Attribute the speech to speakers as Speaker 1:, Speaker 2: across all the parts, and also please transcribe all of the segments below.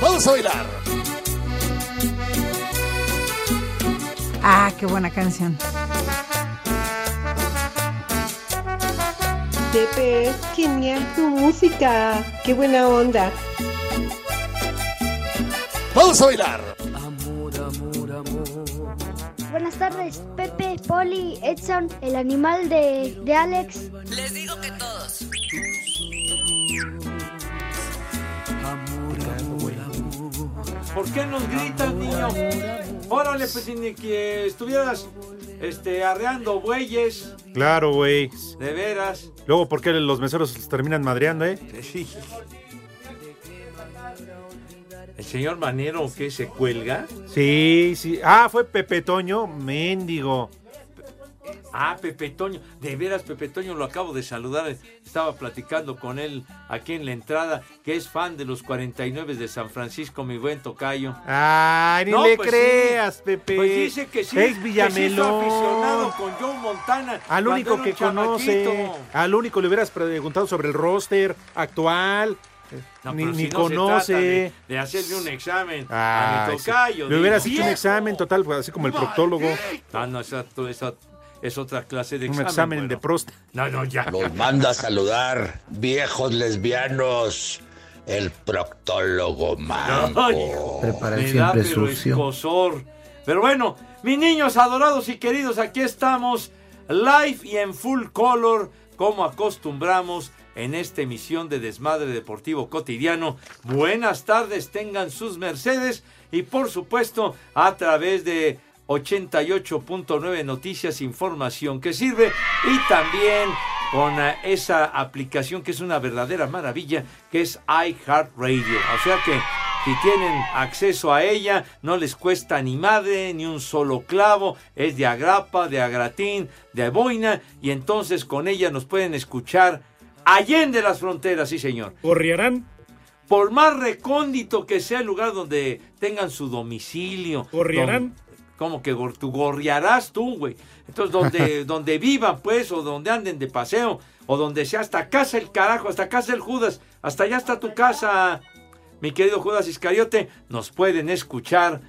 Speaker 1: Vamos a bailar.
Speaker 2: Ah, qué buena canción.
Speaker 3: Pepe, genial tu música. Qué buena onda.
Speaker 1: Vamos a bailar.
Speaker 4: Buenas tardes, Pepe, Poli, Edson, el animal de, de Alex.
Speaker 5: Les digo que todos.
Speaker 6: ¿Por qué nos gritas, niño? Órale, pues ni que estuvieras este, arreando bueyes,
Speaker 7: Claro, güey.
Speaker 6: de veras.
Speaker 7: Luego, ¿por qué los meseros los terminan madreando, eh?
Speaker 6: Sí. El señor Manero que se cuelga.
Speaker 7: Sí, sí. Ah, fue Pepe Toño, mendigo.
Speaker 6: Ah, Pepe Toño. De veras, Pepe Toño lo acabo de saludar. Estaba platicando con él aquí en la entrada, que es fan de los 49 de San Francisco, mi buen tocayo.
Speaker 7: Ay, ni
Speaker 6: No,
Speaker 7: le
Speaker 6: pues sí.
Speaker 7: creas, Pepe.
Speaker 6: Pues dice que sí.
Speaker 7: Es
Speaker 6: que
Speaker 7: Villamelón.
Speaker 6: aficionado con Joe Montana.
Speaker 7: Al único que conoce, al único le hubieras preguntado sobre el roster actual.
Speaker 6: No,
Speaker 7: ni
Speaker 6: si no
Speaker 7: conoce.
Speaker 6: de, de hacerle un examen a
Speaker 7: Ay,
Speaker 6: mi tocayo.
Speaker 7: Le hubieras
Speaker 6: digo.
Speaker 7: hecho un examen total, pues, así como el proctólogo.
Speaker 6: Ah, no, esa, esa es otra clase de
Speaker 7: Un
Speaker 6: examen.
Speaker 7: examen
Speaker 6: bueno.
Speaker 7: de próstata.
Speaker 6: No, no, ya.
Speaker 8: Los manda a saludar, viejos lesbianos, el proctólogo manco.
Speaker 6: Prepara Me da, pero escosor. Pero bueno, mis niños adorados y queridos, aquí estamos, live y en full color, como acostumbramos en esta emisión de Desmadre Deportivo Cotidiano. Buenas tardes, tengan sus mercedes y por supuesto a través de 88.9 Noticias, información que sirve y también con eh, esa aplicación que es una verdadera maravilla, que es iHeartRadio. O sea que si tienen acceso a ella, no les cuesta ni madre, ni un solo clavo, es de agrapa, de agratín, de boina, y entonces con ella nos pueden escuchar allende las fronteras, sí señor.
Speaker 7: ¿Corriarán?
Speaker 6: Por más recóndito que sea el lugar donde tengan su domicilio.
Speaker 7: ¿Gorriarán?
Speaker 6: don- ¿Cómo que tú gorriarás tú, güey? Entonces, donde, donde vivan, pues, o donde anden de paseo, o donde sea, hasta casa el carajo, hasta casa el Judas, hasta allá está tu casa, mi querido Judas Iscariote, nos pueden escuchar.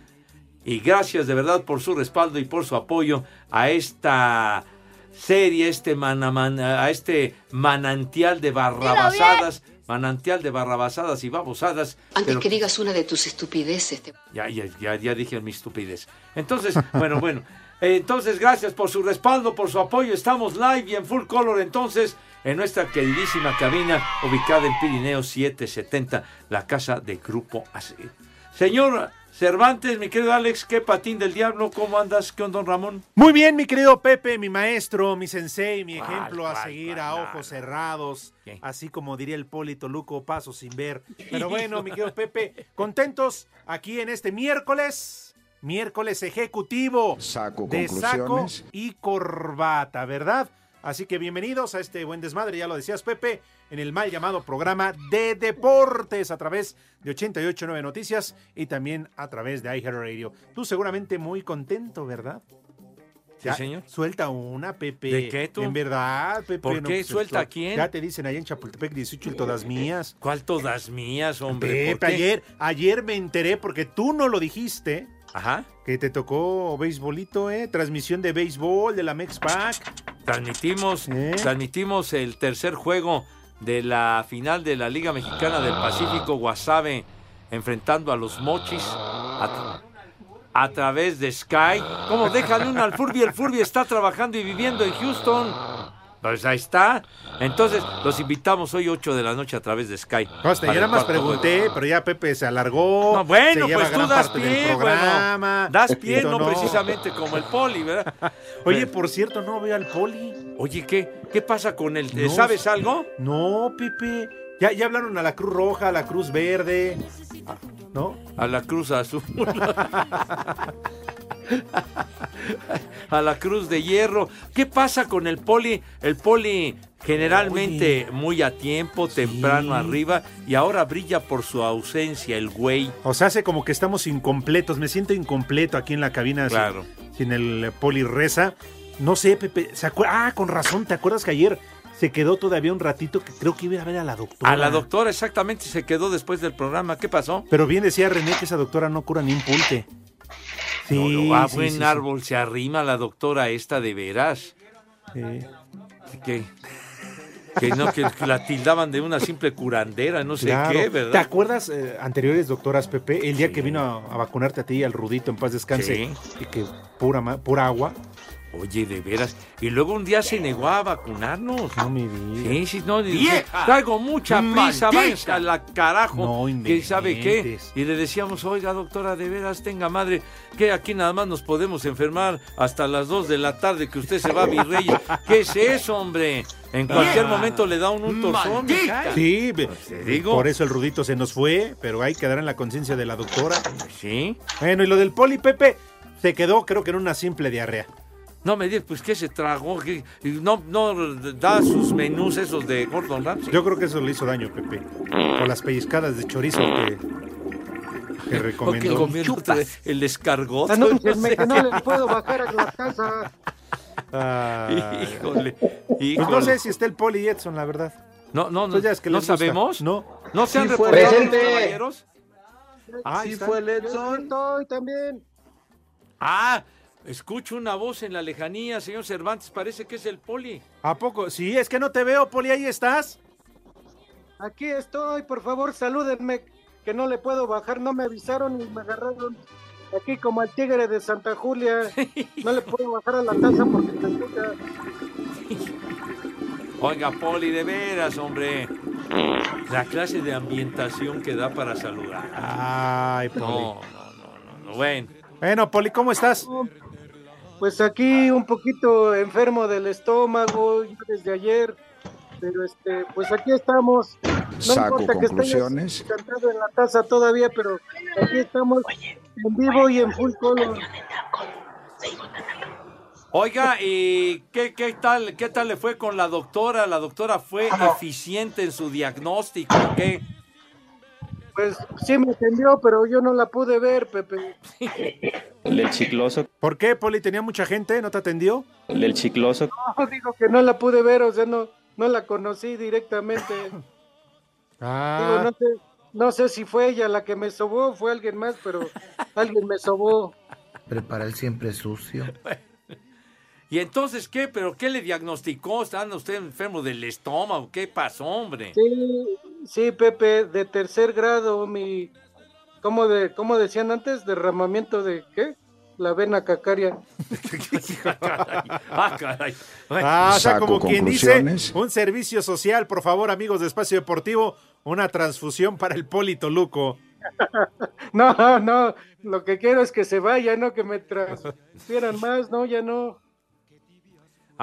Speaker 6: Y gracias de verdad por su respaldo y por su apoyo a esta serie, este a este manantial de barrabasadas, manantial de barrabasadas y babosadas.
Speaker 5: Antes
Speaker 6: pero-
Speaker 5: que digas una de tus estupideces, te-
Speaker 6: ya, ya, ya, ya dije mi estupidez. Entonces, bueno, bueno. Entonces, gracias por su respaldo, por su apoyo. Estamos live y en full color entonces en nuestra queridísima cabina ubicada en Pirineo 770, la casa de Grupo AC. Señor Cervantes, mi querido Alex, qué patín del diablo, ¿cómo andas? ¿Qué onda, don Ramón?
Speaker 7: Muy bien, mi querido Pepe, mi maestro, mi sensei, mi
Speaker 6: ¿Cuál,
Speaker 7: ejemplo a seguir
Speaker 6: cuál,
Speaker 7: a ojos cerrados,
Speaker 6: ¿Qué?
Speaker 7: así como diría el Polito Luco, paso sin ver. Pero bueno, mi querido Pepe, contentos aquí en este miércoles, miércoles ejecutivo
Speaker 9: Saco
Speaker 7: de saco
Speaker 9: conclusiones.
Speaker 7: y corbata, ¿verdad? Así que bienvenidos a este buen desmadre, ya lo decías Pepe, en el mal llamado programa de deportes a través de 889 Noticias y también a través de iHeartRadio. Tú seguramente muy contento, ¿verdad?
Speaker 6: Sí,
Speaker 7: Ya,
Speaker 6: señor.
Speaker 7: Suelta una, Pepe.
Speaker 6: ¿De qué tú?
Speaker 7: En verdad, Pepe.
Speaker 6: ¿Por qué?
Speaker 7: pues,
Speaker 6: ¿Suelta
Speaker 7: esto-
Speaker 6: quién?
Speaker 7: Ya te dicen allá en Chapultepec 18 y todas mías.
Speaker 6: ¿Cuál todas mías, hombre?
Speaker 7: Ayer, ayer me enteré porque tú no lo dijiste.
Speaker 6: Ajá.
Speaker 7: Que te tocó beisbolito, ¿eh? Transmisión de béisbol de la Mexpac.
Speaker 6: Transmitimos,
Speaker 7: ¿Eh?
Speaker 6: transmitimos el tercer juego de la final de la Liga Mexicana del Pacífico, Guasave, enfrentando a los mochis a, a través de Sky. ¿Cómo déjale uno al Furby? El Furby está trabajando y viviendo en Houston. Pues ahí está. Entonces, los invitamos hoy 8 de la noche a través de Sky.
Speaker 7: Costa, yo nada más pregunté, pero ya Pepe se alargó.
Speaker 6: No, bueno,
Speaker 7: se lleva
Speaker 6: pues tú das pie, bueno. Das pie, no,
Speaker 7: No.
Speaker 6: precisamente como el poli, ¿verdad?
Speaker 7: Oye, por cierto, no veo al poli.
Speaker 6: Oye, ¿qué, qué pasa con.
Speaker 7: No.
Speaker 6: ¿Sabes algo?
Speaker 7: No, Pepe. Ya, ya hablaron a la Cruz Roja, a la Cruz Verde. ¿No?
Speaker 6: A la Cruz Azul. a la Cruz de Hierro. ¿Qué pasa con el poli? El poli generalmente muy a tiempo, temprano arriba, y ahora brilla por su ausencia, el güey.
Speaker 7: O sea, hace como que estamos incompletos. Me siento incompleto aquí en la cabina sin-
Speaker 6: Claro.
Speaker 7: sin, el poli reza. No sé, Pepe. ¿se Ah, con razón. ¿Te acuerdas que ayer se quedó todavía un ratito que creo que iba a ver a la doctora?
Speaker 6: A la doctora exactamente se quedó después del programa. ¿Qué pasó?
Speaker 7: Pero bien decía René que esa doctora no cura ni un pulte. Sí,
Speaker 6: No, no, a
Speaker 7: sí,
Speaker 6: buen
Speaker 7: sí, sí.
Speaker 6: árbol se arrima la doctora esta de veras.
Speaker 7: Sí.
Speaker 6: Que, que no, que la tildaban de una simple curandera, no sé
Speaker 7: Claro.
Speaker 6: qué,
Speaker 7: ¿Te
Speaker 6: ¿verdad?
Speaker 7: acuerdas eh, anteriores doctoras Pepe? El día que vino a, a vacunarte a ti al Rudito en paz descanse
Speaker 6: Sí.
Speaker 7: y que pura ma- pura agua.
Speaker 6: Oye, de veras. Y luego un día se negó a vacunarnos.
Speaker 7: No me digas.
Speaker 6: Sí, sí, no, traigo mucha prisa,
Speaker 7: ¡Maldita!
Speaker 6: váyanse a la carajo.
Speaker 7: No
Speaker 6: que sabe qué. Y le decíamos, oiga, doctora, de veras, tenga madre, que aquí nada más nos podemos enfermar hasta las 2 de la tarde, que usted se va a Virreyes. ¿Qué es eso, hombre? En cualquier momento le da un, un torzón.
Speaker 7: Sí,
Speaker 6: te digo.
Speaker 7: por eso el Rudito se nos fue, pero hay que dar en la conciencia de la doctora.
Speaker 6: Sí.
Speaker 7: Bueno, y lo del poli Pepe se quedó creo que en una simple diarrea.
Speaker 6: No me digas, pues, ¿qué se tragó? No, no da sus menús esos de Gordon Ramsay.
Speaker 7: Yo creo que eso le hizo daño, Pepe. Con las pellizcadas de chorizo que, que
Speaker 6: ¿O
Speaker 7: recomendó.
Speaker 6: qué comió el descargot.
Speaker 2: Anúncienme que no les puedo bajar a la casa.
Speaker 6: Híjole,
Speaker 7: Pues no
Speaker 6: híjole.
Speaker 7: sé si está el poli Edson, la verdad.
Speaker 6: No, no, no.
Speaker 7: Ya es que
Speaker 6: ¿No
Speaker 7: gusta.
Speaker 6: sabemos?
Speaker 7: No.
Speaker 6: ¿No se han
Speaker 2: Sí
Speaker 6: reportado los
Speaker 2: presente.
Speaker 6: caballeros?
Speaker 7: Ah, ahí
Speaker 2: sí
Speaker 7: está.
Speaker 2: fue el Edson. Estoy también.
Speaker 6: Ah, escucho una voz en la lejanía, señor Cervantes, parece que es el poli.
Speaker 7: ¿A poco? Sí, es que no te veo, poli, ahí estás.
Speaker 2: Aquí estoy, por favor, salúdenme, que no le puedo bajar, no me avisaron y me agarraron aquí como al tigre de Santa Julia. No le puedo bajar a la taza porque me escucha.
Speaker 6: Oiga, poli, de veras, hombre. La clase de ambientación que da para saludar.
Speaker 7: Ay, poli.
Speaker 6: No, no, no, no, no. Bueno,
Speaker 7: Bueno, poli, ¿cómo estás?
Speaker 2: Pues aquí un poquito enfermo del estómago desde ayer, pero este, pues aquí estamos. No
Speaker 9: Saco
Speaker 2: importa que
Speaker 9: conclusiones.
Speaker 2: estés sentado en la taza todavía, pero aquí estamos en vivo y en full color.
Speaker 6: Oiga, ¿y qué, qué tal, qué tal le fue con la doctora? ¿La doctora fue eficiente en su diagnóstico? ¿Qué?
Speaker 2: Pues sí me atendió, pero yo no la pude ver, Pepe.
Speaker 10: El del chicloso,
Speaker 7: ¿Por qué, poli? ¿Tenía mucha gente? ¿No te atendió?
Speaker 10: el del chicloso.
Speaker 2: No, digo que no la pude ver, o sea, no, no la conocí directamente. Digo,
Speaker 7: Ah,
Speaker 2: no sé, no sé si fue ella la que me sobó, fue alguien más, pero alguien me sobó.
Speaker 11: Prepara el siempre sucio.
Speaker 6: ¿Y entonces qué? ¿Pero qué le diagnosticó? ¿Está usted enfermo del estómago? ¿Qué pasó, hombre?
Speaker 2: Sí, sí, Pepe, de tercer grado, mi, ¿cómo, de, cómo decían antes? Derramamiento de, ¿qué? La vena cacaria.
Speaker 6: ah, caray.
Speaker 7: Ah, o sea,
Speaker 9: Saco
Speaker 7: como quien dice, un servicio social, por favor, amigos de Espacio Deportivo, una transfusión para el Poli Toluco.
Speaker 2: No, no, lo que quiero es que se vaya, no que me transfieran más, no, ya no.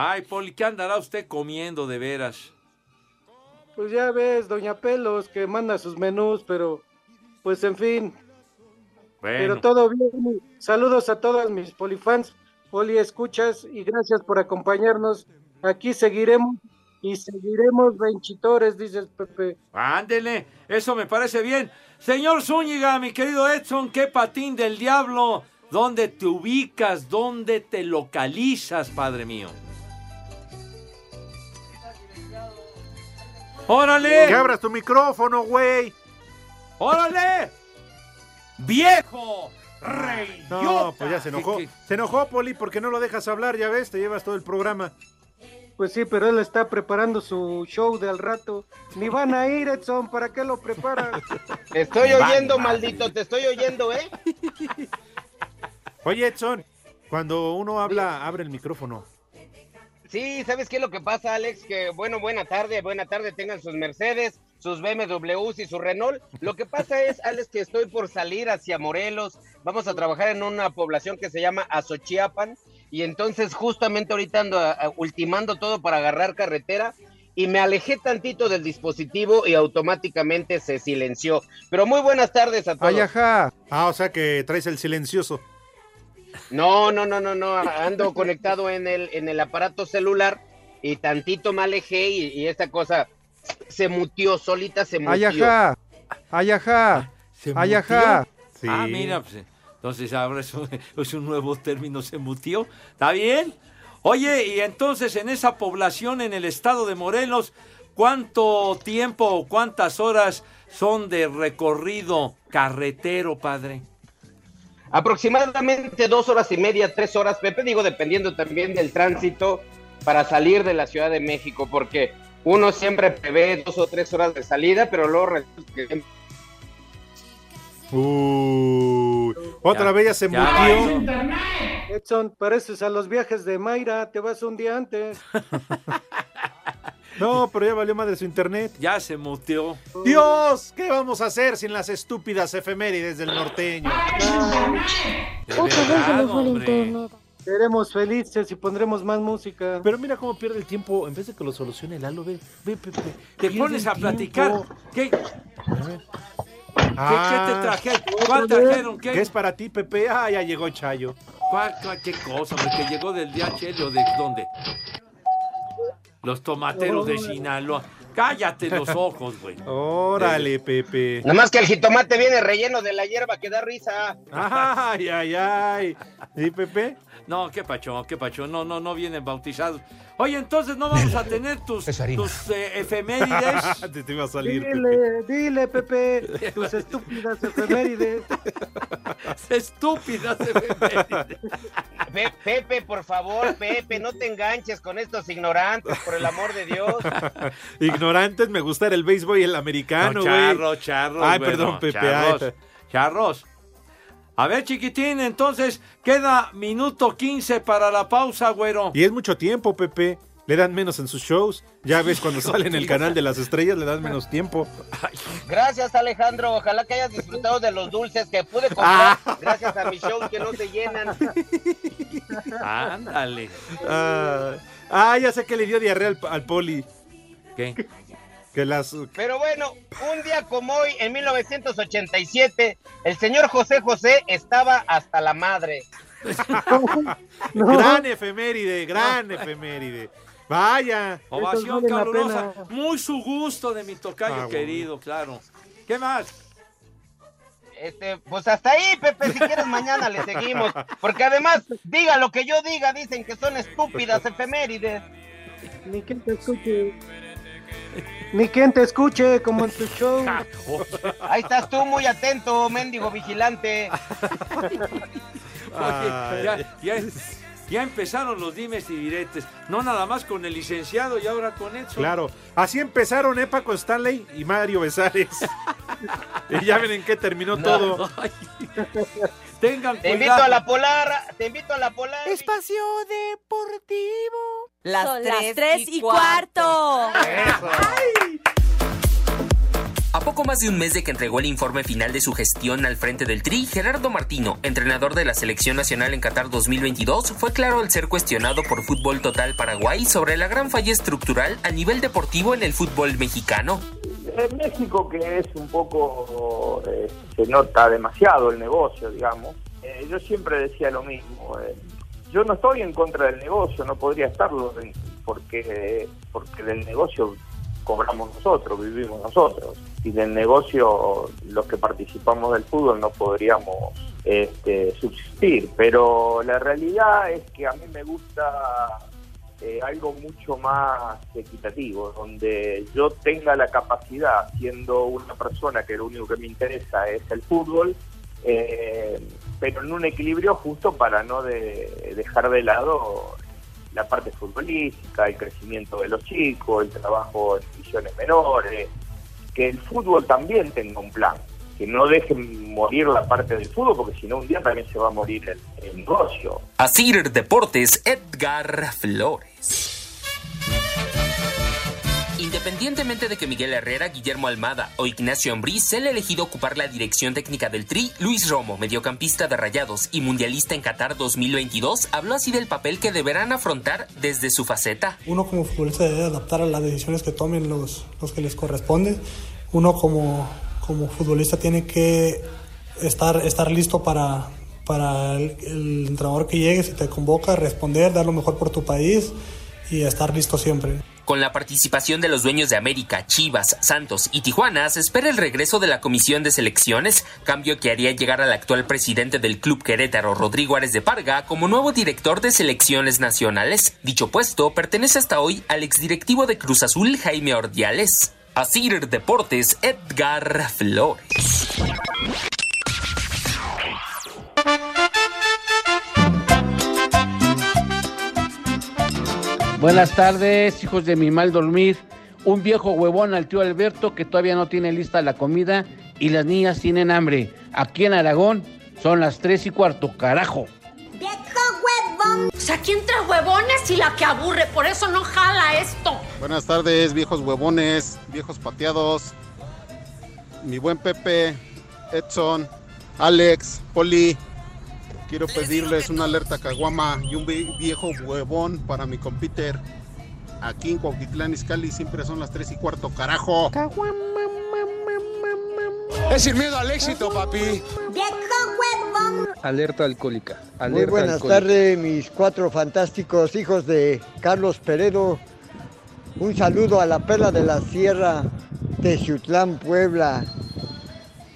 Speaker 6: Ay, Poli, ¿qué andará usted comiendo de veras?
Speaker 2: Pues ya ves, Doña Pelos, que manda sus menús, pero pues en fin, pero
Speaker 6: Bueno,
Speaker 2: todo bien. Saludos a todas mis polifans, poli escuchas y gracias por acompañarnos. Aquí seguiremos y seguiremos benchitores, dices Pepe.
Speaker 6: ándele, eso me parece bien. Señor Zúñiga, mi querido Edson, qué patín del diablo. ¿Dónde te ubicas? ¿Dónde te localizas, padre mío? ¡Órale!
Speaker 7: Que abras tu micrófono, güey.
Speaker 6: ¡Órale! ¡Viejo! ¡Reyota!
Speaker 7: No, pues ya se enojó.
Speaker 6: ¿Qué- qué?
Speaker 7: Se enojó, Poli, porque no lo dejas hablar, ya ves, te llevas todo el programa.
Speaker 2: Pues sí, pero él está preparando su show del rato. Ni van a ir, Edson, ¿para qué lo preparan?
Speaker 9: Te estoy oyendo, maldito, te estoy oyendo, ¿eh?
Speaker 7: Oye, Edson, cuando uno habla, abre el micrófono.
Speaker 9: Sí, ¿sabes qué es lo que pasa, Alex? Que, bueno, buena tarde, buena tarde, tengan sus Mercedes, sus BMWs y su Renault. Lo que pasa es, Alex, que estoy por salir hacia Morelos. Vamos a trabajar en una población que se llama Azochiapan. Y entonces, justamente ahorita ando a- a- ultimando todo para agarrar carretera. Y me alejé tantito del dispositivo y automáticamente se silenció. Pero muy buenas tardes a todos.
Speaker 7: Ay, ajá. Ah, o sea que traes el silencioso.
Speaker 9: No, no, no, no, no. Ando conectado en el, en el aparato celular y tantito me alejé y, y esta cosa se mutió, solita se mutió.
Speaker 7: Ay, ajá. Ay, ajá. Ay, ajá. Sí.
Speaker 6: Ah, mira, pues, entonces ahora es un, es un nuevo término, se mutió. ¿Está bien? Oye, y entonces en esa población en el estado de Morelos, ¿cuánto tiempo o cuántas horas son de recorrido carretero, padre?
Speaker 9: Aproximadamente dos horas y media, tres horas, Pepe, digo, dependiendo también del tránsito para salir de la Ciudad de México, porque uno siempre prevé dos o tres horas de salida, pero luego resulta que
Speaker 7: Uy, otra
Speaker 2: Ya,
Speaker 7: vez ya se
Speaker 2: ya
Speaker 7: mutió.
Speaker 2: Edson, pareces a los viajes de Mayra, te vas un día antes.
Speaker 7: No, pero ya valió madre su internet.
Speaker 6: Ya se muteó.
Speaker 7: Dios, ¿qué vamos a hacer sin las estúpidas efemérides del norteño?
Speaker 4: Otra vez se le fue el internet.
Speaker 2: Seremos felices y pondremos más música.
Speaker 7: Pero mira cómo pierde el tiempo. En vez de que lo solucione Lalo, ve, ve, Pepe.
Speaker 6: Te pones
Speaker 7: el
Speaker 6: a platicar. ¿Qué,
Speaker 7: Ah,
Speaker 6: qué te trajeron? ¿Cuál trajeron? ¿Qué?
Speaker 7: ¿Qué es para ti, Pepe? Ah, ya llegó Chayo.
Speaker 6: ¿Cuál, cuál- qué cosa? Porque llegó del DHL o de dónde? Los tomateros de Sinaloa. Cállate los ojos, güey.
Speaker 7: Órale, Pepe.
Speaker 9: Nada más que el jitomate viene relleno de la hierba que da risa.
Speaker 7: Ay, ay, ay. ¿Sí, Pepe?
Speaker 6: No, qué pacho, qué pacho. No, no, no vienen bautizados. Oye, entonces no vamos a tener tus, tus eh, efemérides.
Speaker 7: te, te iba a salir, Pepe.
Speaker 2: Dile, dile, Pepe, tus estúpidas efemérides.
Speaker 6: Estúpidas efemérides.
Speaker 9: Pe- Pepe, por favor, Pepe, no te enganches con estos ignorantes, por el amor de Dios.
Speaker 7: Ignorantes, me gusta el béisbol y el americano,
Speaker 6: No,
Speaker 7: güey.
Speaker 6: charros, charros.
Speaker 7: Ay, perdón, Pepe.
Speaker 6: Charros,
Speaker 7: ay.
Speaker 6: charros. A ver, chiquitín, entonces queda minuto 15 para la pausa, güero.
Speaker 7: Y es mucho tiempo, Pepe. Le dan menos en sus shows. Ya ves, cuando sale en el canal de las estrellas, le dan menos tiempo.
Speaker 9: Gracias, Alejandro. Ojalá que hayas disfrutado de los dulces que pude comprar gracias a mis shows que no se llenan.
Speaker 6: Ándale.
Speaker 7: Ah, ah, ya sé que le dio diarrea al, al poli.
Speaker 6: ¿Qué?
Speaker 7: Que las.
Speaker 9: Pero bueno, un día como hoy, en 1987, el señor José José estaba hasta la madre.
Speaker 7: Gran efeméride, gran efeméride. Vaya.
Speaker 6: Ovación
Speaker 7: vale
Speaker 6: calurosa. Muy su gusto de mi tocayo
Speaker 7: Ah, bueno.
Speaker 6: querido, claro. ¿Qué más?
Speaker 9: Este, pues hasta ahí, Pepe, si quieres mañana le seguimos. Porque además, diga lo que yo diga, dicen que son estúpidas efemérides.
Speaker 2: Ni quien te escuche. Ni quien te escuche, como en tu show.
Speaker 9: Ahí estás tú muy atento, mendigo vigilante.
Speaker 6: Oye, ya, ya, ya empezaron los dimes y diretes. No nada más con el licenciado y ahora con Edson.
Speaker 7: Claro. Así empezaron, ¿eh, Paco Stanley y Mario Besares. y ya ven en qué terminó
Speaker 9: No.
Speaker 7: todo.
Speaker 6: Tengan
Speaker 9: Te invito a la polar, te invito a la polar.
Speaker 12: Espacio Deportivo.
Speaker 13: Las
Speaker 12: Son
Speaker 13: tres
Speaker 12: las tres
Speaker 13: y
Speaker 12: y cuarto.
Speaker 14: A poco más de un mes de que entregó el informe final de su gestión al frente del Tri, Gerardo Martino, entrenador de la selección nacional en Qatar 2022, fue claro al ser cuestionado por Fútbol Total Paraguay sobre la gran falla estructural a nivel deportivo en el fútbol mexicano.
Speaker 15: En México, que es un poco, eh, se nota demasiado el negocio, digamos, eh, yo siempre decía lo mismo. eh, yo no estoy en contra del negocio, no podría estarlo, en- porque, porque del negocio cobramos nosotros, vivimos nosotros. Y del negocio, los que participamos del fútbol no podríamos este, subsistir. Pero la realidad es que a mí me gusta eh, algo mucho más equitativo, donde yo tenga la capacidad, siendo una persona que lo único que me interesa es el fútbol, eh, pero en un equilibrio justo para no de- dejar de lado la parte futbolística, el crecimiento de los chicos, el trabajo en divisiones menores, que el fútbol también tenga un plan, que no dejen morir la parte del fútbol, porque si no un día también se va a morir el, el negocio.
Speaker 14: Asir Deportes, Edgar Flores. Independientemente de que Miguel Herrera, Guillermo Almada o Ignacio Ambriz sea el elegido ocupar la dirección técnica del Tri, Luis Romo, mediocampista de Rayados y mundialista en Qatar 2022, habló así del papel que deberán afrontar desde su faceta.
Speaker 13: Uno como futbolista debe adaptar a las decisiones que tomen los, los que les corresponde. Uno como, como futbolista tiene que estar, estar listo para, para el, el entrenador que llegue, si te convoca, responder, dar lo mejor por tu país y estar listo siempre.
Speaker 14: Con la participación de los dueños de América, Chivas, Santos y Tijuana, se espera el regreso de la comisión de selecciones, cambio que haría llegar al actual presidente del club Querétaro, Rodrigo Ares de Parga, como nuevo director de selecciones nacionales. Dicho puesto pertenece hasta hoy al exdirectivo de Cruz Azul, Jaime Ordiales. Asir Deportes, Edgar Flores.
Speaker 16: Buenas tardes, hijos de mi mal dormir. Un viejo huevón al tío Alberto que todavía no tiene lista la comida y las niñas tienen hambre. Aquí en Aragón son las tres y cuarto, carajo.
Speaker 17: ¡Viejo huevón! O sea, ¿quién trae huevones y la que aburre? Por eso no jala esto.
Speaker 18: Buenas tardes, viejos huevones, viejos pateados. Mi buen Pepe, Edson, Alex, Poli. Quiero pedirles una alerta caguama y un vie- viejo huevón para mi compiter. Aquí en Cuautitlán Izcalli siempre son las 3 y cuarto, carajo.
Speaker 1: Es sin miedo al éxito, papi.
Speaker 17: ¡Viejo huevón!
Speaker 10: Alerta alcohólica. Alerta
Speaker 19: Muy buenas
Speaker 10: alcohólica.
Speaker 19: tardes, mis cuatro fantásticos hijos de Carlos Peredo. Un saludo a la perla de la sierra, Texiutlán, Puebla.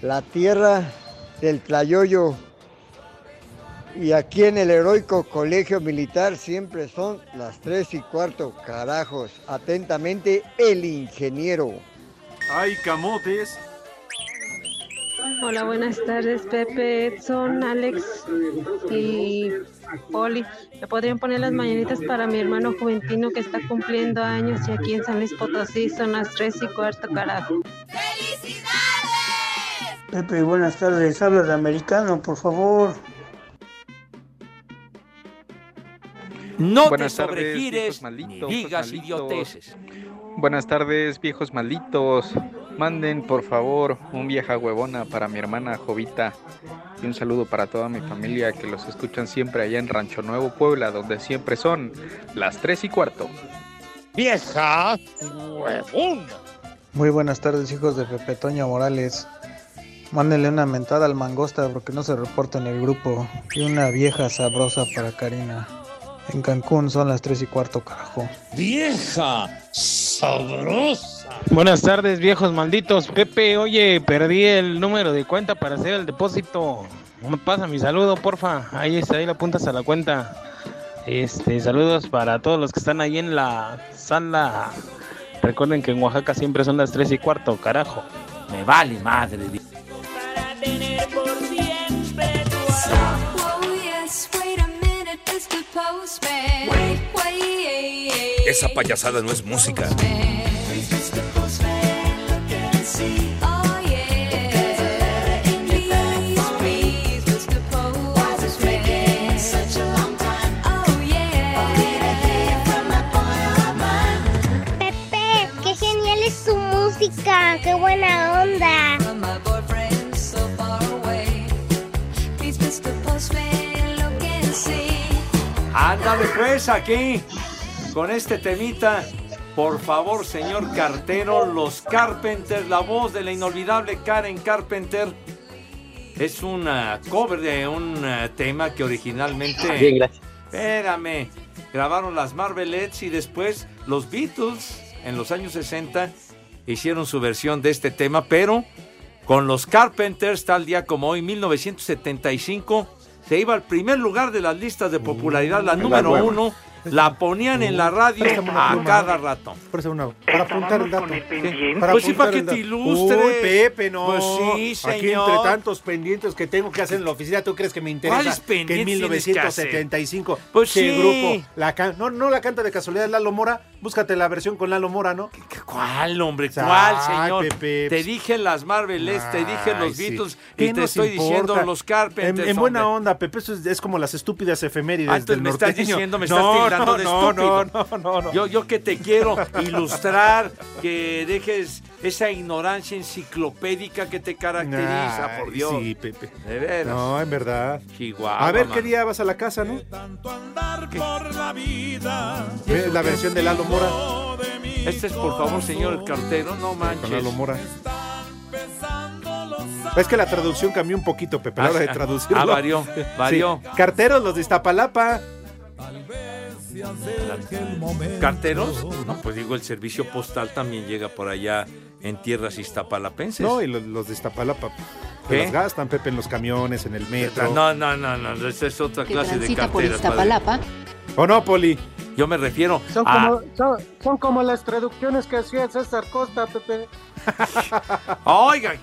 Speaker 19: La tierra del Tlayoyo. Y aquí en el heroico colegio militar siempre son las tres y cuarto, carajos. Atentamente, el ingeniero.
Speaker 7: Ay, camotes.
Speaker 3: Hola, buenas tardes, Pepe, Edson, Alex y Poli. ¿Me podrían poner las mañanitas para mi hermano Juventino que está cumpliendo años y aquí en San Luis Potosí son las tres y cuarto, carajo?
Speaker 20: Pepe, buenas tardes. Habla de americano, por favor.
Speaker 6: No
Speaker 10: Buenas
Speaker 6: te
Speaker 10: tardes,
Speaker 6: sobregires
Speaker 10: viejos
Speaker 6: ni
Speaker 10: malditos,
Speaker 6: digas idioteces.
Speaker 10: Buenas tardes, viejos malditos. Manden, por favor, un vieja huevona para mi hermana Jovita. Y un saludo para toda mi familia que los escuchan siempre allá en Rancho Nuevo, Puebla, donde siempre son las 3 y cuarto.
Speaker 1: Vieja huevona.
Speaker 20: Muy buenas tardes, hijos de Pepe Toño Morales. Mándenle una mentada al mangosta porque no se reporta en el grupo. Y una vieja sabrosa para Karina. En Cancún son las tres y cuarto, carajo.
Speaker 1: Vieja sabrosa.
Speaker 21: Buenas tardes, viejos malditos. Pepe, oye, perdí el número de cuenta para hacer el depósito. Me pasa mi saludo, porfa. Ahí está, ahí la apuntas a la cuenta. Este, saludos para todos los que están ahí en la sala. Recuerden que en Oaxaca siempre son las tres y cuarto, carajo.
Speaker 6: Me vale madre.
Speaker 22: Esa payasada no es música.
Speaker 6: Ándale pues aquí con este temita. Por favor, señor cartero, los Carpenters, la voz de la inolvidable Karen Carpenter. Es una cover de un eh, tema que originalmente.
Speaker 9: Bien, gracias.
Speaker 6: Espérame. Grabaron las Marvelettes y después los Beatles en los años 60 hicieron su versión de este tema, pero con los Carpenters, tal día como hoy, 1975, se iba al primer lugar de las listas de popularidad, la
Speaker 9: la
Speaker 6: número uno, La ponían en la radio a
Speaker 7: pluma,
Speaker 6: cada rato.
Speaker 7: Por una, para apuntar el dato.
Speaker 6: Pues sí, para que te ilustre.
Speaker 7: Uy, Pepe, no.
Speaker 6: Pues sí, señor.
Speaker 7: Aquí entre tantos pendientes que tengo que hacer en la oficina, ¿tú crees que me interesa?
Speaker 6: ¿Cuáles
Speaker 7: en
Speaker 6: pendientes que hacer?
Speaker 7: 1975
Speaker 6: Pues
Speaker 7: ese
Speaker 6: sí.
Speaker 7: grupo la can- no no la canta de casualidad Lalo Mora, búscate la versión con Lalo Mora, ¿no?
Speaker 6: ¿Cuál, hombre?
Speaker 7: Ay,
Speaker 6: ¿Cuál, señor?
Speaker 7: Pepe.
Speaker 6: Te dije las Marvels, te dije los
Speaker 7: sí.
Speaker 6: Beatles
Speaker 7: ¿Qué
Speaker 6: y te
Speaker 7: nos
Speaker 6: estoy
Speaker 7: importa?
Speaker 6: diciendo los Carpenters.
Speaker 7: En, en buena onda, Pepe, eso es, es como las estúpidas efemérides
Speaker 6: Ah, entonces
Speaker 7: del
Speaker 6: me estás diciendo, me
Speaker 7: No,
Speaker 6: estás tildando
Speaker 7: no,
Speaker 6: de
Speaker 7: no,
Speaker 6: estúpido.
Speaker 7: No, no, no, no.
Speaker 6: Yo, yo que te quiero ilustrar, que dejes esa ignorancia enciclopédica que te caracteriza,
Speaker 7: Ay,
Speaker 6: por Dios.
Speaker 7: Sí, Pepe.
Speaker 6: De veras.
Speaker 7: No, en verdad.
Speaker 6: Chihuahua.
Speaker 7: A ver qué día vas a la casa, ¿no?
Speaker 23: por la vida.
Speaker 7: Ve La versión de Lalo Mora.
Speaker 6: Este es, por favor, señor el cartero, no manches.
Speaker 7: Con Lalo Mora. Es que la traducción cambió un poquito, Pepe, a la hora de
Speaker 6: Ah,
Speaker 7: traducirlo.
Speaker 6: ah, varió, varió.
Speaker 7: Sí. Carteros, los de Iztapalapa.
Speaker 6: ¿Carteros? No, pues digo, el servicio postal también llega por allá en tierras iztapalapenses.
Speaker 7: No, y los, los de Iztapalapa. Se
Speaker 6: ¿Qué?
Speaker 7: las gastan, Pepe, en los camiones, en el metro.
Speaker 6: No, no, no, no, esa es otra
Speaker 24: que
Speaker 6: clase de
Speaker 24: transita por
Speaker 6: carteras.
Speaker 24: Iztapalapa.
Speaker 7: ¿O no, Poli?
Speaker 6: Yo me refiero
Speaker 2: Son
Speaker 6: a...
Speaker 2: como, son, son como las traducciones que hacía César Costa, Pepe.
Speaker 6: Oiga,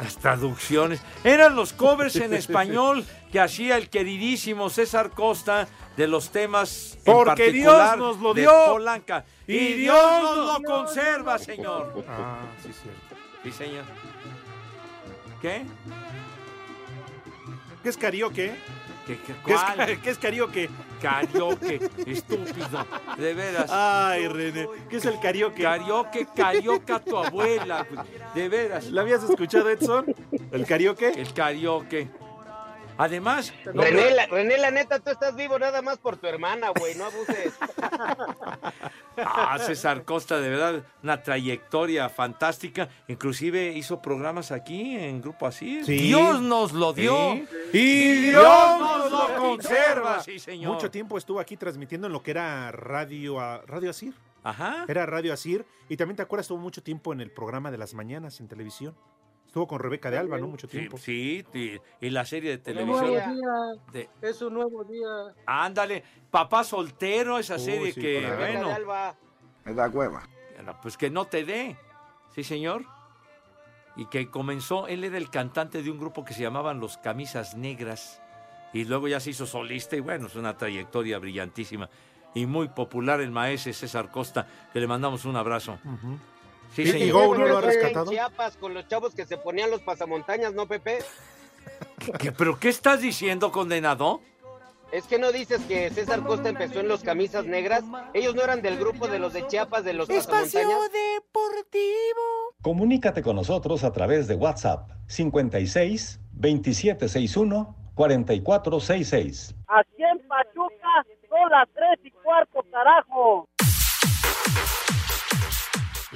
Speaker 6: las traducciones. Eran los covers en español que hacía el queridísimo César Costa de los temas en
Speaker 7: Porque
Speaker 6: particular
Speaker 7: Dios nos lo
Speaker 6: de
Speaker 7: dio.
Speaker 6: Polanca. Y Dios nos lo conserva, señor.
Speaker 7: Ah, sí, cierto.
Speaker 6: Sí, señor. ¿Qué?
Speaker 7: ¿Qué es karaoke?
Speaker 6: ¿Qué, qué,
Speaker 7: ¿Qué es, qué es karaoke?
Speaker 6: Karaoke, estúpido. De veras.
Speaker 7: Ay, René. ¿Qué es el karaoke?
Speaker 6: Karaoke, carioca tu abuela. güey. De veras.
Speaker 7: ¿La habías escuchado, Edson? ¿El karaoke?
Speaker 6: El karaoke. Además, no,
Speaker 9: René, la, René, la neta, tú estás vivo nada más por tu hermana, güey, no abuses.
Speaker 6: Ah, César Costa, de verdad, una trayectoria fantástica. Inclusive hizo programas aquí en Grupo Así.
Speaker 7: Sí.
Speaker 6: Dios nos lo dio.
Speaker 7: Sí.
Speaker 6: Y
Speaker 7: Dios nos lo
Speaker 6: conserva. Sí, señor.
Speaker 7: Mucho tiempo estuvo aquí transmitiendo en lo que era Radio, Radio Asir.
Speaker 6: Ajá.
Speaker 7: Era Radio Asir. Y también te acuerdas, estuvo mucho tiempo en el programa de las mañanas en televisión. Estuvo con Rebeca de Alba, ¿no? Mucho
Speaker 6: Sí,
Speaker 7: tiempo.
Speaker 6: sí, y, y la serie de
Speaker 2: Un nuevo
Speaker 6: televisión.
Speaker 2: día.
Speaker 6: de-
Speaker 2: Es un nuevo día.
Speaker 6: ándale, Papá Soltero, esa serie
Speaker 7: sí,
Speaker 6: que.
Speaker 9: Rebeca de
Speaker 6: bueno,
Speaker 9: Alba.
Speaker 11: Me da hueva.
Speaker 6: bueno, pues que no te dé. Sí, señor. Y que comenzó, él era el cantante de un grupo que se llamaban Los Camisas Negras. Y luego ya se hizo solista y bueno, es una trayectoria brillantísima. Y muy popular el maestro César Costa, que le mandamos un abrazo.
Speaker 7: Ujú.
Speaker 6: Sí,
Speaker 7: ¿Y- y
Speaker 6: señor.
Speaker 7: Go no lo ha
Speaker 9: Fue en
Speaker 7: rescatado?
Speaker 9: Chiapas con los chavos que se ponían los pasamontañas, ¿no, Pepe?
Speaker 6: ¿Qué- ¿Pero qué estás diciendo, condenado?
Speaker 9: Es que no dices que César Costa empezó en los camisas negras. Ellos no eran del grupo de los de Chiapas, de los
Speaker 12: Espacio
Speaker 9: pasamontañas.
Speaker 12: Deportivo.
Speaker 25: Comunícate con nosotros a través de WhatsApp 56 2761 4466.
Speaker 26: Aquí en Pachuca son las tres y cuarto, carajo.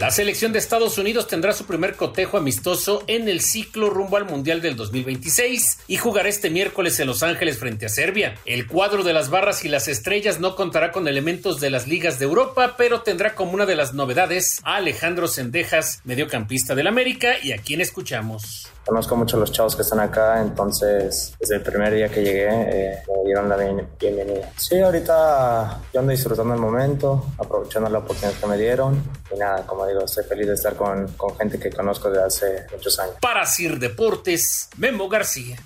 Speaker 14: La selección de Estados Unidos tendrá su primer cotejo amistoso en el ciclo rumbo al Mundial del 2026 y jugará este miércoles en Los Ángeles frente a Serbia. El cuadro de las barras y las estrellas no contará con elementos de las ligas de Europa, pero tendrá como una de las novedades a Alejandro Sendejas, mediocampista del América, y a quien escuchamos.
Speaker 27: Conozco mucho a los chavos que están acá, entonces desde el primer día que llegué eh, me dieron la bien- bienvenida. Sí, ahorita yo ando disfrutando el momento, aprovechando la oportunidad que me dieron y nada, como digo, estoy feliz de estar con, con gente que conozco desde hace muchos años.
Speaker 14: Para Sir Deportes, Memo García.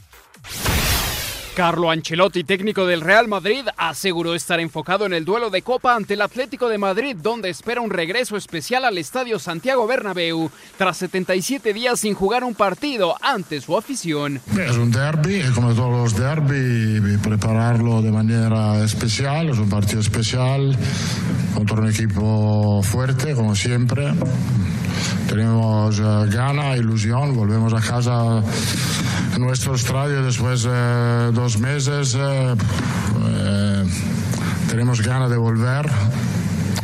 Speaker 28: Carlo Ancelotti, técnico del Real Madrid, aseguró estar enfocado en el duelo de Copa ante el Atlético de Madrid, donde espera un regreso especial al Estadio Santiago Bernabéu, tras 77 días sin jugar un partido ante su afición.
Speaker 29: Es un derby como todos los derby, prepararlo de manera especial, es un partido especial contra un equipo fuerte, como siempre. Tenemos eh, gana, ilusión, volvemos a casa en nuestro estadio después de dos meses. eh, eh, tenemos ganas de volver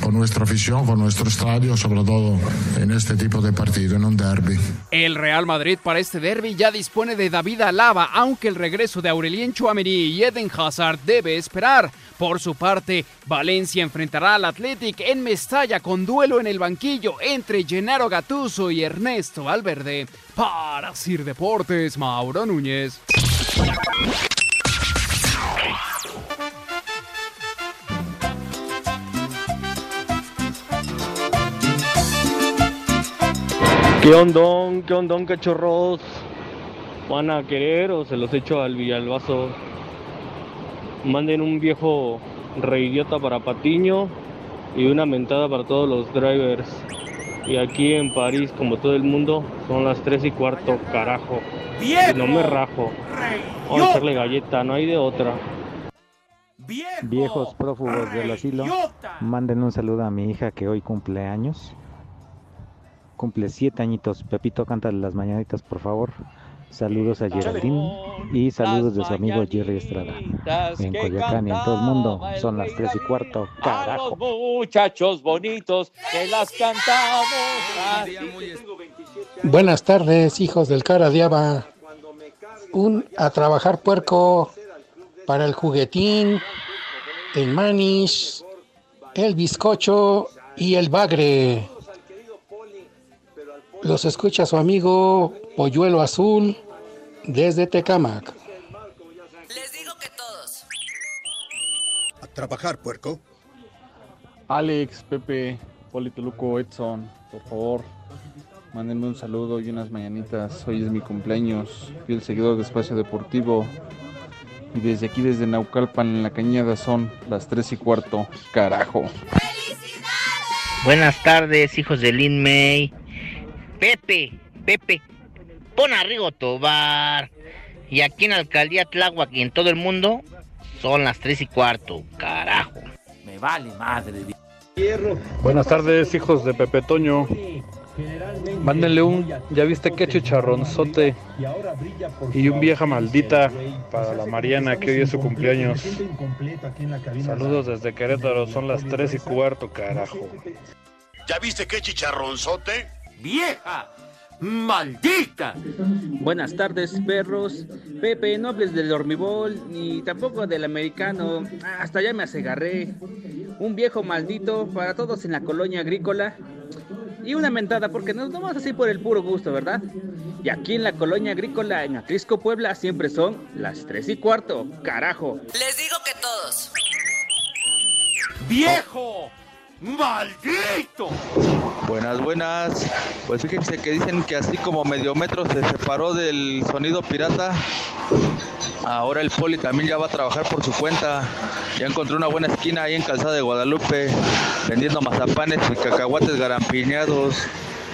Speaker 29: con nuestra afición, con nuestro estadio, sobre todo en este tipo de partido, en un derby.
Speaker 28: El Real Madrid para este derby ya dispone de David Alaba, aunque el regreso de Aurelien Chouameni y Eden Hazard debe esperar. Por su parte, Valencia enfrentará al Athletic en Mestalla con duelo en el banquillo entre Gennaro Gattuso y Ernesto Valverde. Para Sir Deportes, Mauro Núñez.
Speaker 24: ¿Qué ondón? ¿Qué ondón, cachorros? ¿Van a querer o se los echo al Villalbazo? Manden un viejo reidiota para Patiño y una mentada para todos los drivers. Y aquí en París, como todo el mundo, son las 3 y cuarto, carajo.
Speaker 6: ¡Viejo!
Speaker 24: Y no me rajo. Vamos a echarle galleta, no hay de otra.
Speaker 30: Viejos prófugos del asilo, manden un saludo a mi hija que hoy cumple años. Cumple siete añitos. Pepito, cántale las mañanitas, por favor. Saludos a Geraldine y saludos de su amigo Jerry Estrada. En Coyacán y en todo el mundo son las tres y cuarto. Carajo.
Speaker 31: muchachos bonitos que las cantamos.
Speaker 32: Buenas tardes, hijos del cara diaba. Un a trabajar puerco para el juguetín, el manis, el bizcocho y el bagre. Los escucha su amigo Polluelo Azul desde Tecamac.
Speaker 33: A trabajar, puerco.
Speaker 10: Alex, Pepe, Poli Toluco, Edson, por favor, mándenme un saludo y unas mañanitas. Hoy es mi cumpleaños, fiel seguidor de Espacio Deportivo. Y desde aquí, desde Naucalpan, en la cañada, son las 3 y cuarto. Carajo.
Speaker 34: Buenas tardes, hijos de Lin May. Pepe, Pepe, pon a Rigo Tobar. Y aquí en la alcaldía Tláhuac y en todo el mundo son las 3 y cuarto. Carajo.
Speaker 6: Me vale madre.
Speaker 24: Buenas tardes, hijos de Pepe Toño. Mándenle un, ya viste qué chicharronzote y un vieja maldita para la Mariana que hoy es su cumpleaños. Saludos desde Querétaro, son las 3 y cuarto, carajo.
Speaker 33: ¿Ya viste qué chicharronzote?
Speaker 6: ¡Vieja! ¡Maldita!
Speaker 35: Buenas tardes, perros. Pepe, no hables del dormibol, ni tampoco del americano. Hasta ya me asegarré. Un viejo maldito para todos en la colonia agrícola. Y una mentada, porque nos tomamos así por el puro gusto, ¿verdad? Y aquí en la colonia agrícola, en Atrisco, Puebla, siempre son las 3 y cuarto. ¡Carajo!
Speaker 36: Les digo que todos.
Speaker 6: ¡Viejo! ¡Maldito!
Speaker 37: Buenas, buenas. Pues fíjense que dicen que así como medio metro se separó del sonido pirata. Ahora el poli también ya va a trabajar por su cuenta. Ya encontró una buena esquina ahí en Calzada de Guadalupe, vendiendo mazapanes y cacahuates garampiñados.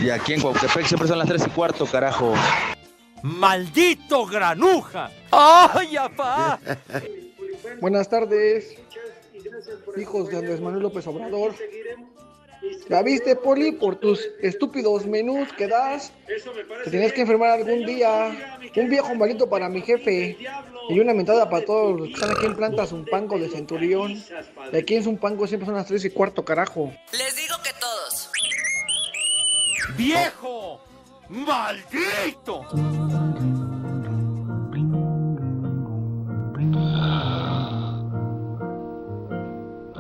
Speaker 37: Y aquí en Cuauhtémoc siempre son las 3 y cuarto, carajo.
Speaker 6: ¡Maldito granuja! ¡Ay, apá!
Speaker 38: Buenas tardes, hijos de Andrés Manuel López Obrador. ¿Ya viste, Poli? Por tus estúpidos menús que das, te tienes que enfermar algún día. Un viejo malito para mi jefe. Y una mentada para todos los que están aquí en Plantas Zumpango de Centurión. Y aquí en Zumpango siempre son las 3 y cuarto, carajo.
Speaker 36: Les digo que todos.
Speaker 6: ¡Viejo! ¡Maldito!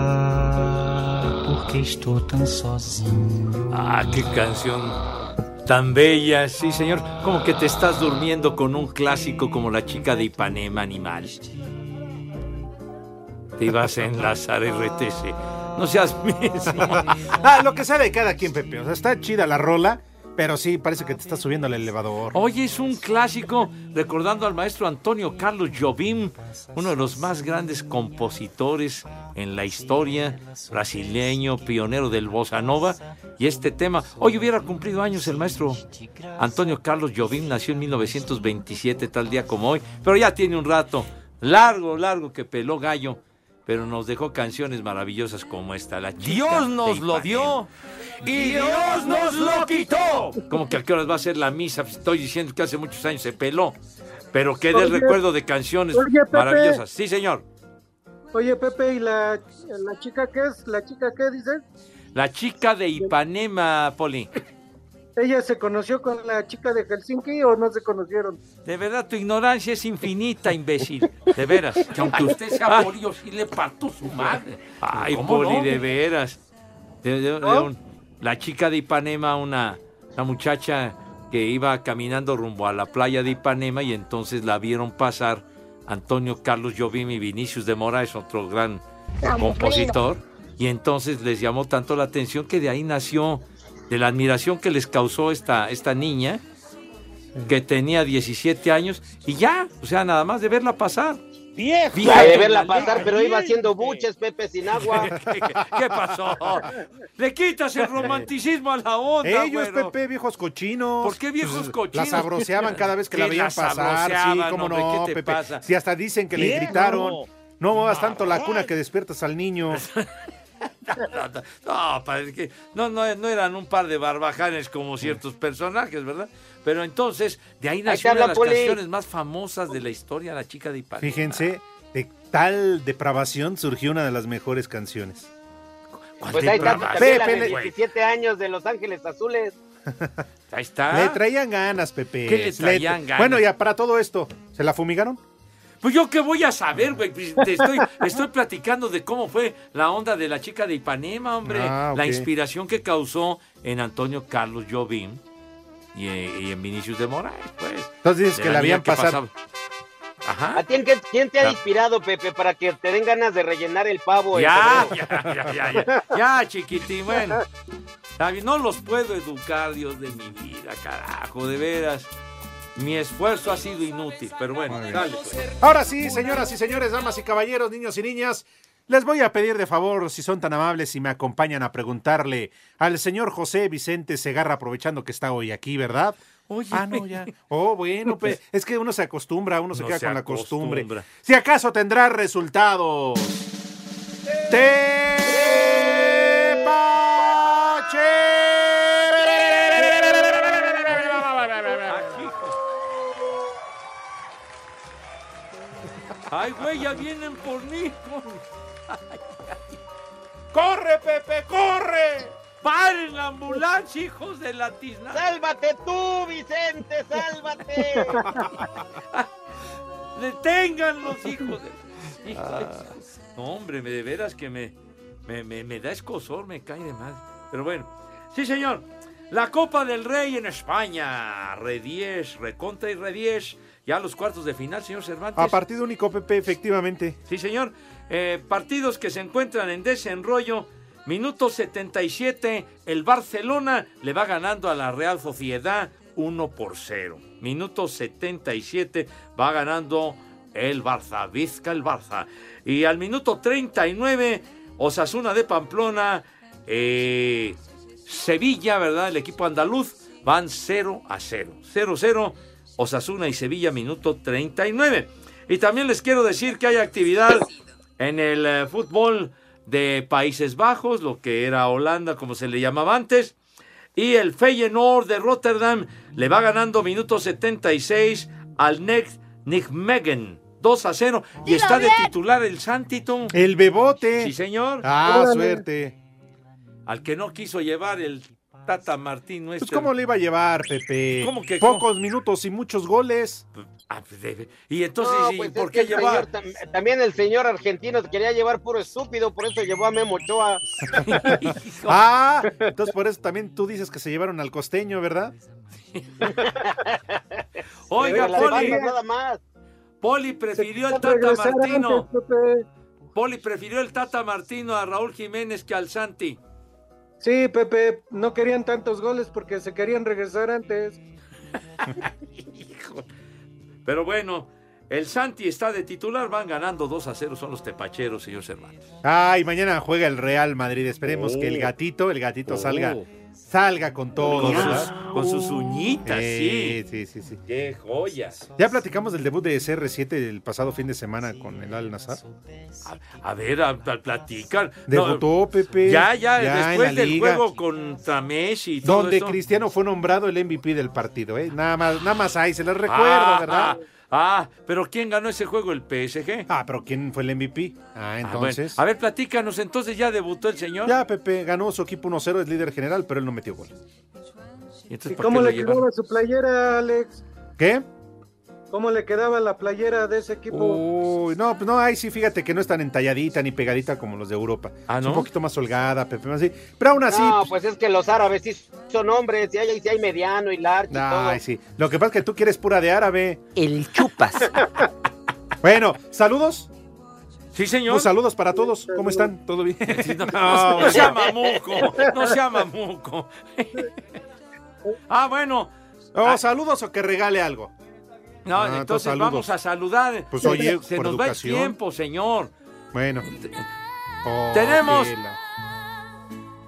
Speaker 39: Ah, porque estou tão sozinho.
Speaker 6: ¡Ah, qué canción tan bella! Sí, señor. Como que te estás durmiendo con un clásico como La chica de Ipanema, animal. Te ibas a enlazar RTC. No seas mismo.
Speaker 7: Ah, lo que sea de cada quien, Pepe. O sea, está chida la rola, pero sí parece que te está subiendo al elevador.
Speaker 6: Oye, es un clásico recordando al maestro Antonio Carlos Jobim, uno de los más grandes compositores en la historia, brasileño, pionero del bossa nova. Y este tema, hoy hubiera cumplido años el maestro Antonio Carlos Jobim, nació en 1927, tal día como hoy, pero ya tiene un rato largo, largo que peló gallo. Pero nos dejó canciones maravillosas como esta, la chica
Speaker 36: Dios nos lo dio y Dios nos lo quitó.
Speaker 6: Como que a qué horas va a ser la misa, Pues estoy diciendo que hace muchos años se peló. Pero que dé el recuerdo de canciones
Speaker 2: oye, Pepe.
Speaker 6: maravillosas. Sí, señor.
Speaker 2: Oye, Pepe, ¿y la, la chica qué es? ¿La chica qué dices?
Speaker 6: La chica de Ipanema, Poli.
Speaker 2: ¿Ella se conoció con la chica de Helsinki o no se conocieron?
Speaker 6: De verdad, tu ignorancia es infinita, imbécil. De veras.
Speaker 40: Que aunque usted sea Poli, yo sí le parto su madre.
Speaker 6: Ay,
Speaker 40: ¿Cómo
Speaker 6: Poli,
Speaker 40: no?
Speaker 6: de veras. De- de- de un- la chica de Ipanema, una, una muchacha que iba caminando rumbo a la playa de Ipanema y entonces la vieron pasar Antonio Carlos Jobim y Vinicius de Moraes, otro gran compositor. Y entonces les llamó tanto la atención que de ahí nació, de la admiración que les causó esta, esta niña, que tenía 17 años, y ya, o sea, nada más de verla pasar.
Speaker 41: Viejo.
Speaker 6: Fíjate,
Speaker 41: de verla pasar, pero iba haciendo buches, Pepe, sin agua.
Speaker 6: ¿Qué, qué pasó? Le quitas el romanticismo a la onda,
Speaker 7: Ellos,
Speaker 6: güero.
Speaker 7: Pepe, viejos cochinos.
Speaker 6: ¿Por qué viejos cochinos?
Speaker 7: La sabroseaban cada vez que la
Speaker 6: ¿Qué
Speaker 7: veían pasar. Sí, cómo no,
Speaker 6: ¿Qué te
Speaker 7: Pepe.
Speaker 6: pasa?
Speaker 7: Si hasta dicen que le gritaron. No muevas tanto la cuna que despiertas al niño.
Speaker 6: No, no, no, no eran un par de barbajanes como ciertos personajes, ¿verdad? Pero entonces, de ahí nació una de las
Speaker 41: Poli.
Speaker 6: canciones más famosas de la historia, La chica de Ipanema.
Speaker 7: Fíjense, de tal depravación surgió una de las mejores canciones.
Speaker 41: Pues ahí está también la de
Speaker 7: le-
Speaker 41: 17 años de Los Ángeles Azules.
Speaker 6: Ahí está.
Speaker 7: Le traían ganas, Pepe.
Speaker 6: ¿Qué le traían ganas?
Speaker 7: Bueno, ya para todo esto, ¿se la fumigaron?
Speaker 6: Pues yo qué voy a saber, güey. Pues, Te estoy, estoy platicando de cómo fue la onda de la chica de Ipanema, hombre.
Speaker 7: Ah.
Speaker 6: La inspiración que causó en Antonio Carlos Jobim y, y en Vinicius de Moraes, pues.
Speaker 7: Entonces dices
Speaker 6: De
Speaker 7: que
Speaker 6: la
Speaker 7: la habían pasado.
Speaker 6: Ajá.
Speaker 41: ¿A ti, ¿quién, quién te ha
Speaker 6: Ya.
Speaker 41: inspirado, Pepe, para que te den ganas de rellenar el pavo?
Speaker 6: Ya, ya, ya, ya, ya, ya, chiquitín, bueno. No los puedo educar, Dios de mi vida, carajo, de veras. Mi esfuerzo ha sido inútil, pero bueno, dale. pues.
Speaker 7: Ahora sí, señoras y señores, damas y caballeros, niños y niñas, les voy a pedir de favor, si son tan amables, si me acompañan a preguntarle al señor José Vicente Segarra, aprovechando que está hoy aquí, ¿verdad?
Speaker 6: Oye.
Speaker 7: Ah, no, ya. Oh, bueno, pues, es que uno se acostumbra, uno se
Speaker 6: No
Speaker 7: queda
Speaker 6: se
Speaker 7: con la costumbre.
Speaker 6: acostumbra.
Speaker 7: Si acaso tendrá resultados.
Speaker 6: Ay, güey, ya vienen por mí.
Speaker 7: ¡Corre, Pepe, corre!
Speaker 6: ¡Paren la ambulancia, hijos de la tizna!
Speaker 41: ¡Sálvate tú, Vicente, sálvate!
Speaker 6: ¡Detengan los hijos de... Hijo de-
Speaker 7: Ah.
Speaker 6: No, hombre, me- de veras que me, me, me- me da escosor, me cae de mal. Pero bueno, sí, señor. La Copa del Rey en España. Re 10, recontra y re 10. Ya los cuartos de final, señor Cervantes.
Speaker 7: A partido único, Pepe, efectivamente.
Speaker 6: Sí, señor. Eh, partidos que se encuentran en desenrollo. Minuto 77, el Barcelona le va ganando a la Real Sociedad 1 por 0. Minuto 77 va ganando el Barça, Vizca el Barça. Y al minuto 39, Osasuna de Pamplona, eh, Sevilla, ¿verdad? El equipo andaluz van 0 a 0. 0-0, Osasuna y Sevilla, minuto 39. Y también les quiero decir que hay actividad en el eh, fútbol de Países Bajos, lo que era Holanda, como se le llamaba antes. Y el Feyenoord de Rotterdam le va ganando minuto 76 al Next Nijmegen. 2 a 0. Y está de titular el Santito.
Speaker 7: El Bebote.
Speaker 6: Sí, señor.
Speaker 7: Ah, suerte.
Speaker 6: Al que no quiso llevar el Tata Martín
Speaker 7: Pues,
Speaker 6: nuestro.
Speaker 7: ¿cómo le iba a llevar, Pepe?
Speaker 6: ¿Cómo que
Speaker 7: Pocos minutos y muchos goles.
Speaker 6: Ah, pues, Y entonces,
Speaker 41: No,
Speaker 6: ¿y
Speaker 41: pues
Speaker 6: ¿por
Speaker 41: es
Speaker 6: qué llevar?
Speaker 41: señor tam- también el señor argentino quería llevar puro estúpido, por eso llevó a Memo Ochoa.
Speaker 7: Ah, entonces por eso también tú dices que se llevaron al costeño, ¿verdad?
Speaker 6: Oiga, Poli.
Speaker 41: nada más.
Speaker 6: Poli prefirió el Tata Martino.
Speaker 2: antes, Pepe.
Speaker 6: Poli prefirió el Tata Martino a Raúl Jiménez que al Santi.
Speaker 2: Sí, Pepe, no querían tantos goles porque se querían regresar antes.
Speaker 6: Pero bueno, el Santi está de titular, van ganando 2 a 0, son los tepacheros, señor Cervantes.
Speaker 7: Ay, mañana juega el Real Madrid. Esperemos que el gatito, el gatito
Speaker 6: Oh.
Speaker 7: salga, salga con todo,
Speaker 6: Con sus, con sus uñitas, sí.
Speaker 7: Sí, sí, sí.
Speaker 6: Qué joyas.
Speaker 7: Ya platicamos del debut de CR7 el pasado fin de semana con el Al Nazar.
Speaker 6: A ver, a, a platicar.
Speaker 7: Debutó Pepe.
Speaker 6: Ya, ya, después del
Speaker 7: liga,
Speaker 6: juego contra Messi y todo
Speaker 7: Donde. Cristiano fue nombrado el MVP del partido, ¿eh? Nada más, nada más ahí, se les recuerdo,
Speaker 6: Ah,
Speaker 7: ¿verdad?
Speaker 6: Ah, pero ¿quién ganó ese juego? ¿El PSG?
Speaker 7: Ah, pero ¿quién fue el MVP? Ah,
Speaker 6: Ah,
Speaker 7: entonces.
Speaker 6: bueno. A ver, platícanos, entonces ya debutó el señor.
Speaker 7: Ya Pepe ganó su equipo 1-0, es líder general, pero él no metió gol.
Speaker 6: ¿Y entonces
Speaker 2: ¿Y
Speaker 6: por
Speaker 2: cómo le
Speaker 6: llevan?
Speaker 2: quedaba su playera, Alex?
Speaker 7: ¿Qué?
Speaker 2: ¿Cómo le quedaba la playera de ese equipo?
Speaker 7: Uy, no, pues no, ahí sí, fíjate que no es tan entalladita ni pegadita como los de Europa.
Speaker 6: Ah,
Speaker 7: Es
Speaker 6: ¿no?
Speaker 7: un poquito más holgada, Pepe, más así. Pero aún así.
Speaker 41: No, pues es que los árabes sí son hombres, y hay, sí hay mediano y large y todo.
Speaker 7: Ay, sí. Lo que pasa es que tú quieres pura de árabe.
Speaker 34: El chupas.
Speaker 7: Bueno, saludos.
Speaker 6: Sí, señor.
Speaker 7: Pues saludos para todos. ¿Cómo están? ¿Todo bien?
Speaker 6: No,
Speaker 7: No,
Speaker 6: no sea mamuco, no sea mamuco. Ah, bueno.
Speaker 7: Oh, saludos o que regale algo.
Speaker 6: No,
Speaker 7: Ah,
Speaker 6: entonces
Speaker 7: saludos.
Speaker 6: vamos a saludar.
Speaker 7: Pues, oye,
Speaker 6: se nos va el tiempo, señor.
Speaker 7: Bueno. Oh,
Speaker 6: Tenemos-
Speaker 7: tela.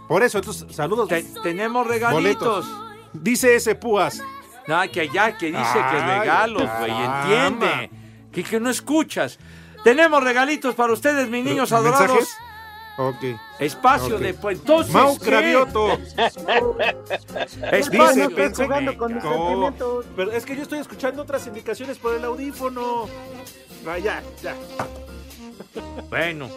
Speaker 7: Por eso, entonces, saludos.
Speaker 6: tenemos regalitos.
Speaker 7: Dice ese Púas.
Speaker 6: No, que ya, que dice que regalos, güey, entiende. Que, que no escuchas. Tenemos regalitos para ustedes, mis niños adorados.
Speaker 7: ¿Mensajes? Ok.
Speaker 6: Espacio
Speaker 7: Ok.
Speaker 6: de pues entonces.
Speaker 7: Mau. Cravioto.
Speaker 6: Espacio
Speaker 7: Dice
Speaker 2: con mis sentimientos.
Speaker 7: pero es que yo estoy escuchando otras indicaciones por el audífono. Ah, ya, ya.
Speaker 6: Bueno.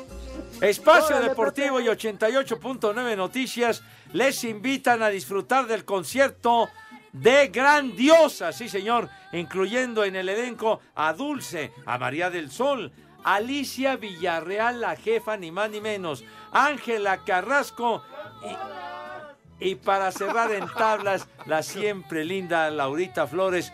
Speaker 6: Espacio
Speaker 2: Órale,
Speaker 6: Deportivo y 88.9 Noticias les invitan a disfrutar del concierto de Grandiosa, sí señor, incluyendo en el elenco a Dulce, a María del Sol, Alicia Villarreal, la jefa, ni más ni menos, Ángela Carrasco y, para cerrar en tablas, la siempre linda Laurita Flores.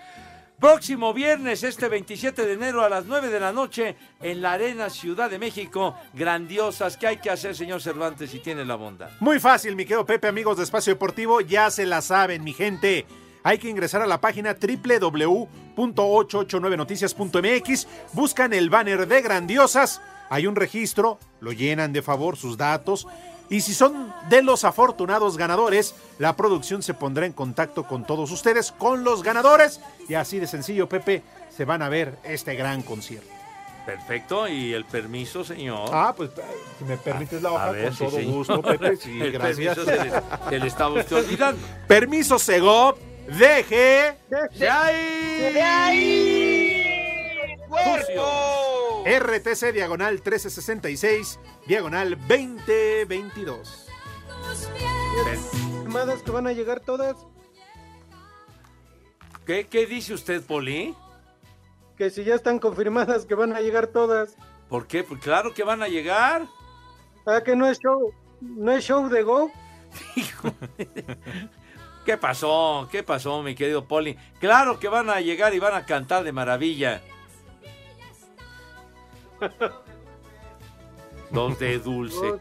Speaker 6: Próximo viernes, este 27 de enero a las 9 de la noche, en la Arena Ciudad de México. Grandiosas. ¿Qué hay que hacer, señor Cervantes, si tiene la bondad?
Speaker 7: Muy fácil, mi querido Pepe, amigos de Espacio Deportivo, ya se la saben, mi gente. Hay que ingresar a la página www.889noticias.mx, buscan el banner de Grandiosas, hay un registro, lo llenan de favor sus datos y si son de los afortunados ganadores, la producción se pondrá en contacto con todos ustedes, con los ganadores y así de sencillo, Pepe, se van a ver este gran concierto.
Speaker 6: Perfecto. ¿Y el permiso, señor?
Speaker 7: Ah, pues si me permites la hoja,
Speaker 6: A ver,
Speaker 7: con
Speaker 6: sí,
Speaker 7: todo gusto, Pepe. Sí,
Speaker 6: El
Speaker 7: gracias.
Speaker 6: permiso se le, se le estaba usted olvidando.
Speaker 7: Permiso Segov, deje
Speaker 6: ¡De ahí!
Speaker 41: ¡De ahí! ¡Cuerpo!
Speaker 7: RTC diagonal 1366, diagonal 2022.
Speaker 2: Llamadas que van a llegar todas,
Speaker 6: ¿Qué, qué dice usted, Poli?
Speaker 2: que si ya están confirmadas que van a llegar todas.
Speaker 6: ¿Por qué? Pues claro que van a llegar.
Speaker 2: Ah, que no es show, no es show de Go.
Speaker 6: ¿Qué pasó? ¿Qué pasó, mi querido Poli? Claro que van a llegar y van a cantar de maravilla. Dos de dulce.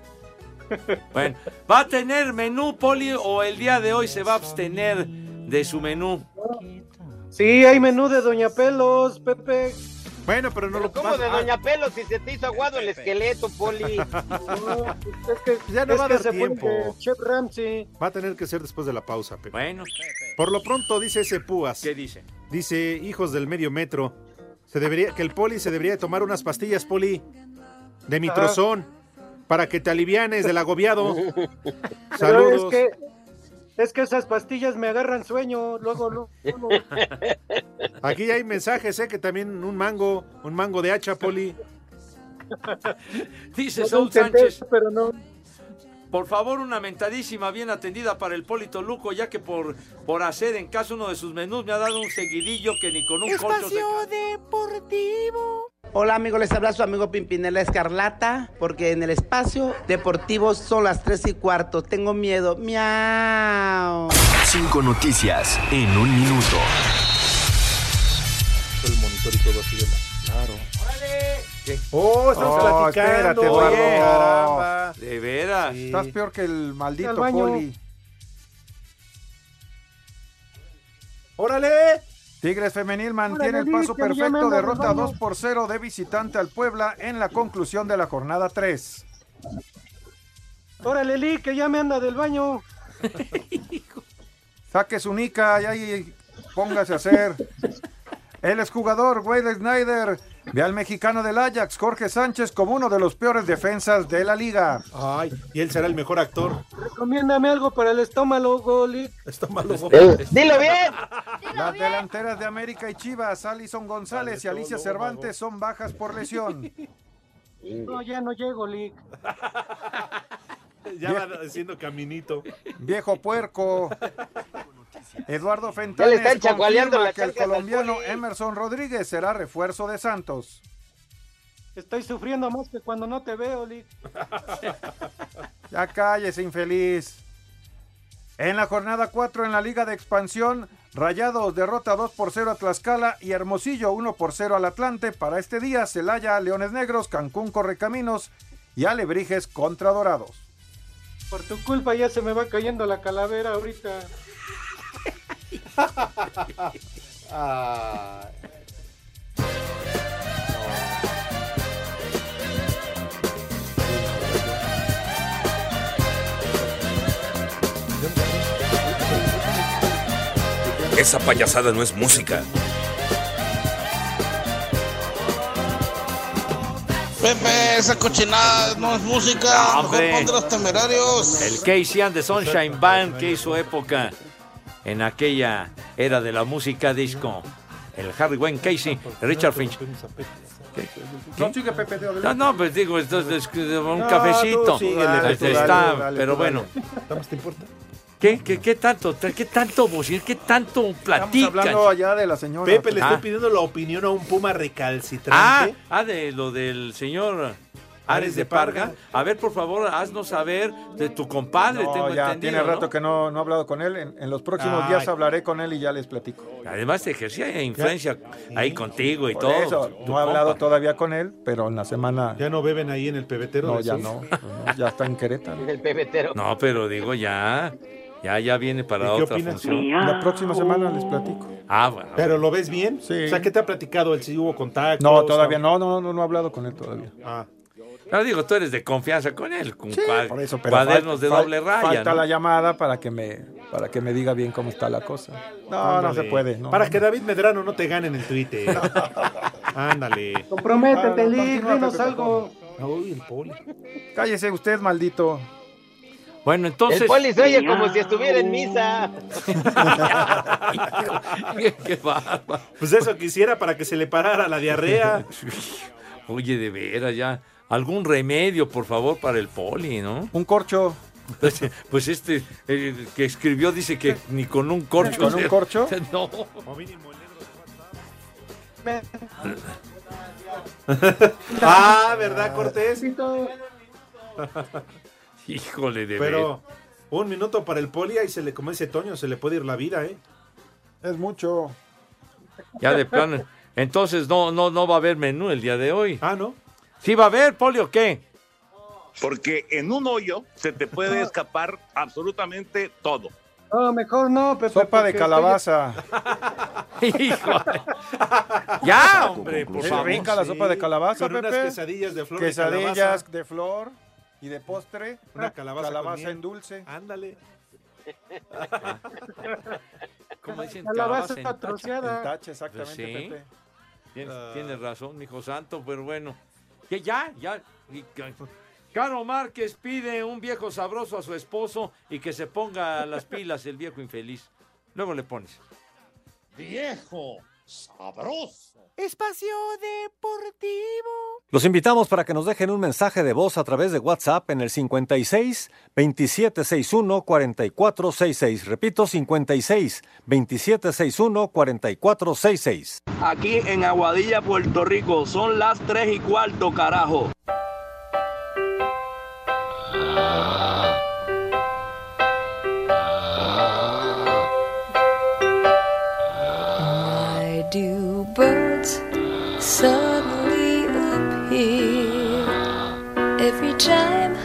Speaker 6: Bueno, ¿va a tener menú, Poli, o el día de hoy se va a abstener de su menú?
Speaker 2: Sí, hay menú de Doña Pelos, Pepe.
Speaker 7: Bueno, pero no lo
Speaker 41: ¿Cómo de Doña Pelo si se te hizo aguado el esqueleto, Poli?
Speaker 2: No, es que,
Speaker 7: Ya no
Speaker 2: es
Speaker 7: va a dar
Speaker 2: se fue
Speaker 7: tiempo.
Speaker 2: Chef Ramsey.
Speaker 7: Va a tener que ser después de la pausa, Pepe.
Speaker 6: Bueno,
Speaker 7: Por lo pronto dice ese Púas.
Speaker 6: ¿qué dice?
Speaker 7: Dice, hijos del medio metro, se debería, que el poli se debería de tomar unas pastillas, poli, de mitrozón, para que te alivianes del agobiado.
Speaker 2: Pero
Speaker 7: Saludos.
Speaker 2: es que, es que esas pastillas me agarran sueño, luego, luego.
Speaker 7: Aquí hay mensajes, ¿eh? Que también un mango, un mango de hacha, poli.
Speaker 6: Dice
Speaker 2: No
Speaker 6: Saúl Sánchez.
Speaker 2: pero no.
Speaker 6: Por favor, una mentadísima bien atendida para el Polito Luco, ya que por, por hacer en caso uno de sus menús me ha dado un seguidillo que ni con un colcho se...
Speaker 42: Deportivo. Hola amigos, les habla su amigo Pimpinela Escarlata, porque en el espacio deportivo son las 3 y cuarto. Tengo miedo. Miau.
Speaker 43: Cinco noticias en un minuto.
Speaker 7: El monitor y todo así de la- Claro.
Speaker 6: ¿Qué?
Speaker 7: Oh, estamos
Speaker 44: Oh,
Speaker 7: platicando.
Speaker 44: espérate, Eduardo.
Speaker 7: Oye, caramba.
Speaker 6: De veras.
Speaker 44: Estás peor que el maldito poli.
Speaker 7: ¡Órale!
Speaker 44: Tigres Femenil mantiene
Speaker 2: Órale,
Speaker 44: el paso perfecto,
Speaker 2: anda
Speaker 44: derrota
Speaker 2: robando.
Speaker 44: 2 por 0 de visitante al Puebla en la conclusión de la jornada 3.
Speaker 2: Órale, Lee, que ya me anda del baño.
Speaker 44: Saque su nica y ahí póngase a hacer. El exjugador Wade Snyder ve al mexicano del Ajax, Jorge Sánchez, como uno de los peores defensas de la liga.
Speaker 7: Ay, y él será el mejor actor.
Speaker 2: Recomiéndame algo para el estómago, Lee.
Speaker 7: Estómago.
Speaker 41: ¡Dilo bien!
Speaker 44: Las delanteras de América y Chivas, Alison González y Alicia Cervantes son bajas por lesión.
Speaker 2: No, ya no llego, Lee.
Speaker 7: Ya va haciendo caminito.
Speaker 44: Viejo puerco. Eduardo
Speaker 41: Ya le
Speaker 44: Fentanes
Speaker 41: están chacualeando
Speaker 44: confirma
Speaker 41: la
Speaker 44: que el colombiano. Emerson Rodríguez será refuerzo de Santos.
Speaker 2: Estoy sufriendo más que cuando no te veo, Lick.
Speaker 44: Ya cállese, infeliz. En la jornada 4 en la Liga de Expansión, Rayados derrota 2 por 0 a Tlaxcala y Hermosillo 1 por 0 al Atlante. Para este día, Celaya, Leones Negros, Cancún, Correcaminos y Alebrijes contra Dorados.
Speaker 2: Por tu culpa ya se me va cayendo la calavera ahorita.
Speaker 45: Esa payasada no es música.
Speaker 46: Pepe, esa cochinada no es música. Mejor ponte los temerarios.
Speaker 6: El Casey and the Sunshine Band que hizo época en aquella era de la música disco. El Harry Wayne Casey, Richard Finch.
Speaker 44: No, sigue Pepe, de
Speaker 6: No, no, pues digo, esto es un
Speaker 44: No,
Speaker 6: cafecito.
Speaker 44: síguele, dale,
Speaker 6: está,
Speaker 44: dale,
Speaker 6: pero bueno.
Speaker 44: dale.
Speaker 7: te importa?
Speaker 6: ¿Qué, qué, qué tanto, qué tanto vocir, qué tanto
Speaker 44: Estamos
Speaker 6: platican?
Speaker 44: hablando allá de la señora.
Speaker 7: Pepe, le
Speaker 6: Ah.
Speaker 7: estoy pidiendo la opinión a un puma
Speaker 6: Ah,
Speaker 7: recalcitrante.
Speaker 6: ah, de lo del señor Ares de Parga. A ver, por favor, haznos saber de tu compadre,
Speaker 44: No,
Speaker 6: tengo
Speaker 44: ya
Speaker 6: entendido.
Speaker 44: tiene
Speaker 6: ¿no?
Speaker 44: rato que no, no he hablado con él. En, en los próximos
Speaker 6: Ay.
Speaker 44: días hablaré con él y ya les platico.
Speaker 6: Además, te ejercía influencia ahí contigo y
Speaker 44: Por
Speaker 6: todo.
Speaker 44: eso, no he hablado todavía con él, pero en la semana.
Speaker 7: ¿Ya no beben ahí en el pebetero?
Speaker 44: No, ya no, no, ya está en Querétaro.
Speaker 41: El pebetero.
Speaker 6: No, pero digo ya. Ya, ya viene para
Speaker 7: ¿Y qué
Speaker 6: otra
Speaker 7: opinas?
Speaker 6: función.
Speaker 44: La próxima semana les platico.
Speaker 6: Ah, bueno.
Speaker 7: ¿Pero lo ves bien?
Speaker 44: Sí.
Speaker 7: O sea, ¿qué te ha platicado? ¿El si hubo contacto?
Speaker 44: No, todavía no, no, no, no he hablado con él todavía.
Speaker 7: Ah.
Speaker 6: Pero digo, tú eres de confianza con él. Con
Speaker 44: Sí, por eso, pero
Speaker 6: cuadernos de doble raya.
Speaker 44: Falta
Speaker 6: ¿no?
Speaker 44: la llamada para que me para que me diga bien cómo está la cosa. No, no se puede. no.
Speaker 7: Para que David Medrano no te gane en el Twitter. Ándale.
Speaker 2: Comprométete,
Speaker 44: Ah, no,
Speaker 2: Lick, dinos algo.
Speaker 7: Uy, el poli.
Speaker 44: Cállese usted, maldito.
Speaker 6: Bueno, entonces.
Speaker 41: El poli se oye como si estuviera en misa.
Speaker 6: Qué bárbaro.
Speaker 7: Pues eso quisiera para que se le parara la diarrea.
Speaker 6: Oye, de veras, ya. Algún remedio, por favor, para el poli, ¿no?
Speaker 44: Un corcho.
Speaker 6: Pues, pues este el que escribió dice que ni con un corcho.
Speaker 44: ¿Con un
Speaker 6: se-
Speaker 44: corcho?
Speaker 6: No.
Speaker 7: ah, ¿verdad, Cortés?
Speaker 6: Híjole, de
Speaker 7: Pero un minuto para el poli y se le, como dice Toño, se le puede ir la vida, ¿eh?
Speaker 44: Es mucho.
Speaker 6: Ya de plano. Entonces no, no, no va a haber menú el día de hoy.
Speaker 7: Ah, ¿no?
Speaker 6: ¿Sí va a haber, poli, o qué?
Speaker 47: Porque en un hoyo se te puede escapar absolutamente todo.
Speaker 2: No, mejor no, Pepe.
Speaker 44: Sopa de calabaza.
Speaker 6: Híjole. Ya, hombre, por
Speaker 44: Es
Speaker 6: favor.
Speaker 44: rica la sopa de calabaza,
Speaker 7: Con unas
Speaker 44: Pepe.
Speaker 7: quesadillas de flor de
Speaker 44: Quesadillas
Speaker 7: calabaza.
Speaker 44: de flor y de postre.
Speaker 7: Una calabaza con miel.
Speaker 44: en dulce.
Speaker 7: Ándale.
Speaker 6: ¿Cómo dicen?
Speaker 2: Calabaza
Speaker 6: Calabaza en tacha.
Speaker 2: troceada.
Speaker 44: En tache, exactamente,
Speaker 6: Pues sí.
Speaker 44: Pepe.
Speaker 6: Tienes,
Speaker 7: Ah.
Speaker 6: tienes razón, hijo santo, pero bueno. Que ya, ya. Caro Márquez pide un viejo sabroso a su esposo y que se ponga las pilas el viejo infeliz. Luego le pones.
Speaker 33: Viejo, sabroso.
Speaker 48: Espacio Deportivo.
Speaker 49: Los invitamos para que nos dejen un mensaje de voz a través de WhatsApp en el 56 2761 4466. Repito, 56 2761 4466.
Speaker 50: Aquí en Aguadilla, Puerto Rico, son las 3 y cuarto, carajo.
Speaker 51: Time?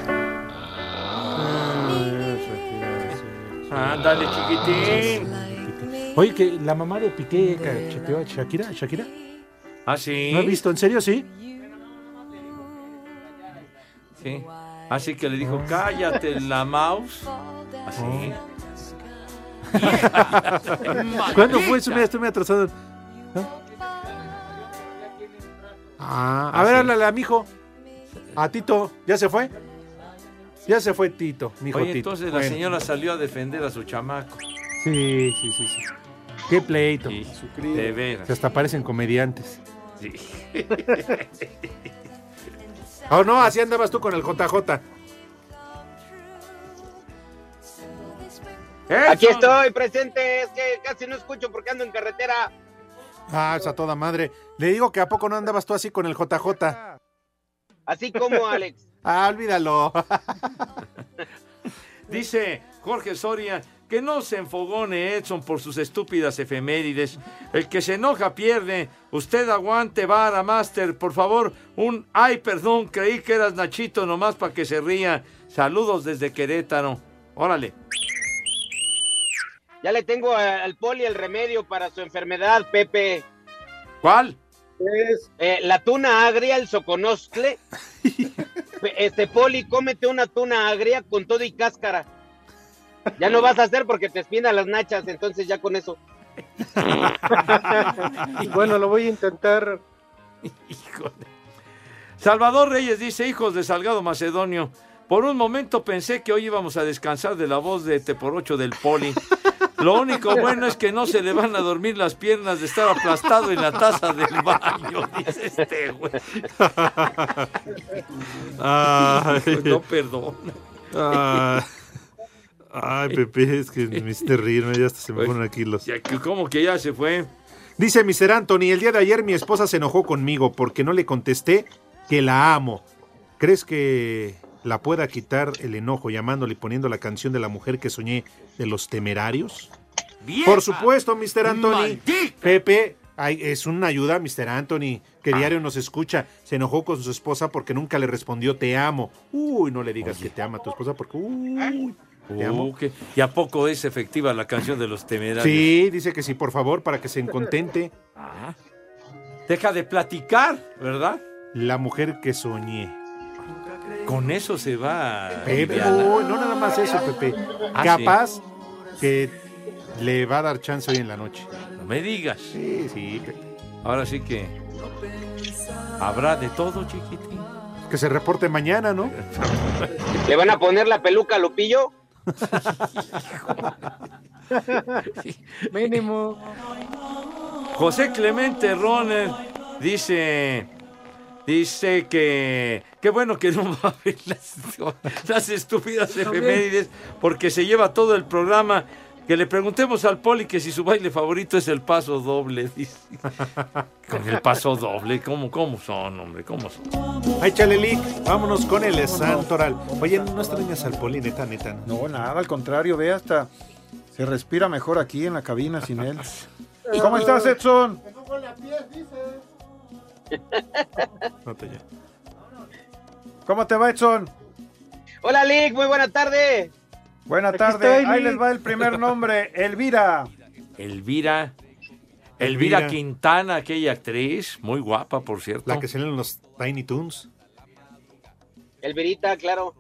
Speaker 6: Ándale, chiquitín.
Speaker 7: Oye, que la mamá de Piqué cacheteó a Shakira. ¿Shakira?
Speaker 6: ¿Ah, sí?
Speaker 7: ¿No he visto? ¿En serio, sí?
Speaker 6: Sí. Así que le dijo, cállate la mouse. Así.
Speaker 7: ¿Cuándo fue eso? Mira, estoy muy atrasado. Ah, a ver, háblale a mi hijo. A Tito. ¿Ya se fue? Ya se fue Tito, mi hijo
Speaker 6: Oye,
Speaker 7: Tito.
Speaker 6: entonces la
Speaker 7: Bueno.
Speaker 6: señora salió a defender a su chamaco.
Speaker 7: Sí, sí, sí, sí. Qué pleito.
Speaker 6: De veras.
Speaker 7: Que hasta parecen comediantes.
Speaker 6: Sí.
Speaker 7: Oh, no, así andabas tú con el JJ.
Speaker 41: Aquí estoy, presente. Es que casi no escucho porque ando en carretera.
Speaker 7: Ah, esa toda madre. Le digo que a poco no andabas tú así con el JJ.
Speaker 41: Así como, Alex.
Speaker 7: Ah, olvídalo.
Speaker 6: Dice Jorge Soria que no se enfogone Edson por sus estúpidas efemérides. El que se enoja pierde. Usted aguante, vara, master. Por favor, un ay, perdón, creí que eras Nachito nomás para que se ría. Saludos desde Querétaro. Órale.
Speaker 41: Ya le tengo al poli el remedio para su enfermedad, Pepe.
Speaker 6: ¿Cuál?
Speaker 41: Eh, la tuna agria, el soconoscle. este poli, cómete una tuna agria con todo y cáscara. Ya no vas a hacer porque te espina las nachas, entonces ya con eso.
Speaker 2: bueno, lo voy a intentar.
Speaker 6: Salvador Reyes dice, hijos de Salgado Macedonio, por un momento pensé que hoy íbamos a descansar de la voz de Te por ocho del poli. Lo único bueno es que no se le van a dormir las piernas de estar aplastado en la taza del baño, dice este güey.
Speaker 7: Ay.
Speaker 6: No perdona.
Speaker 7: Ah. Ay, Pepe, es que me hiciste reírme, ya hasta se me ponen aquí los...
Speaker 6: ¿Cómo que ya se fue?
Speaker 7: Dice Mr. Anthony, el día de ayer mi esposa se enojó conmigo porque no le contesté que la amo. ¿Crees que la pueda quitar el enojo llamándole y poniendo la canción de la mujer que soñé de los temerarios? Por supuesto, Mr. Anthony. Pepe, ay, es una ayuda, Mr. Anthony, que diario nos escucha. Se enojó con su esposa porque nunca le respondió te amo. Uy, no le digas que te ama a tu esposa porque... Uy, te amo.
Speaker 6: Uh, que- ¿Y a poco es efectiva la canción de los temerarios?
Speaker 7: Sí, dice que sí, por favor, para que se contente.
Speaker 6: Ah. Deja de platicar, ¿verdad?
Speaker 7: La mujer que soñé.
Speaker 6: Con eso se va.
Speaker 7: Pepe, no nada más eso, Pepe.
Speaker 6: Ah,
Speaker 7: Capaz que le va a dar chance hoy en la noche.
Speaker 6: No me digas.
Speaker 7: Sí, sí, Pepe.
Speaker 6: Ahora sí que. Habrá de todo, chiquitín.
Speaker 7: Que se reporte mañana, ¿no?
Speaker 41: ¿Le van a poner la peluca a Lupillo?
Speaker 2: Mínimo.
Speaker 6: José Clemente Roner dice. Dice que. Qué bueno que no va a ver las, las estúpidas efemérides porque se lleva todo el programa. Que le preguntemos al Poli que si su baile favorito es el paso doble. Dice. Con el paso doble, ¿cómo, cómo son, hombre? ¿Cómo son?
Speaker 7: Ay, Chalelic, vámonos con el Santoral. Oye, no extrañas al Poli, neta, neta.
Speaker 44: No, nada, al contrario, ve hasta se respira mejor aquí en la cabina sin él. ¿Cómo estás, Edson?
Speaker 7: No te-
Speaker 44: ¿Cómo te va, Edson?
Speaker 41: Hola, Lick, muy buena tarde.
Speaker 44: Buena
Speaker 41: Aquí
Speaker 44: tarde.
Speaker 41: estoy,
Speaker 44: Ahí
Speaker 41: Lick.
Speaker 44: les va el primer nombre, Elvira.
Speaker 6: Elvira. Elvira,
Speaker 7: Elvira.
Speaker 6: Quintana, aquella actriz, muy guapa, por cierto.
Speaker 7: La que salió en los Tiny Toons.
Speaker 41: Elvirita, claro.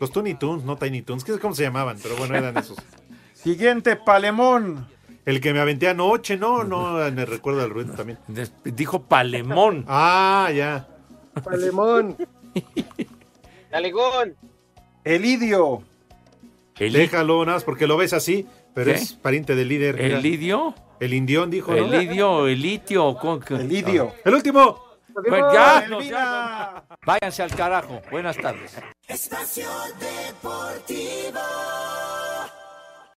Speaker 7: Los Tiny Toons, no Tiny Toons. ¿Qué cómo se llamaban? Pero bueno, eran esos.
Speaker 44: Siguiente, Palemón.
Speaker 7: El que me aventé anoche, no, no, me recuerda al ruido también.
Speaker 6: Dijo Palemón.
Speaker 7: Ah, ya.
Speaker 2: Palemón.
Speaker 41: Talegón.
Speaker 44: Elidio.
Speaker 7: Déjalo, nada más porque lo ves así, pero
Speaker 6: ¿Qué?
Speaker 7: es pariente del líder. mira.
Speaker 6: ¿Elidio?
Speaker 7: El indión dijo, ¿no?
Speaker 6: Elidio, Elitio. ¿cómo que-
Speaker 44: Elidio.
Speaker 7: El último.
Speaker 6: Pues ya, no Váyanse al carajo. Buenas tardes.
Speaker 48: Espacio Deportivo.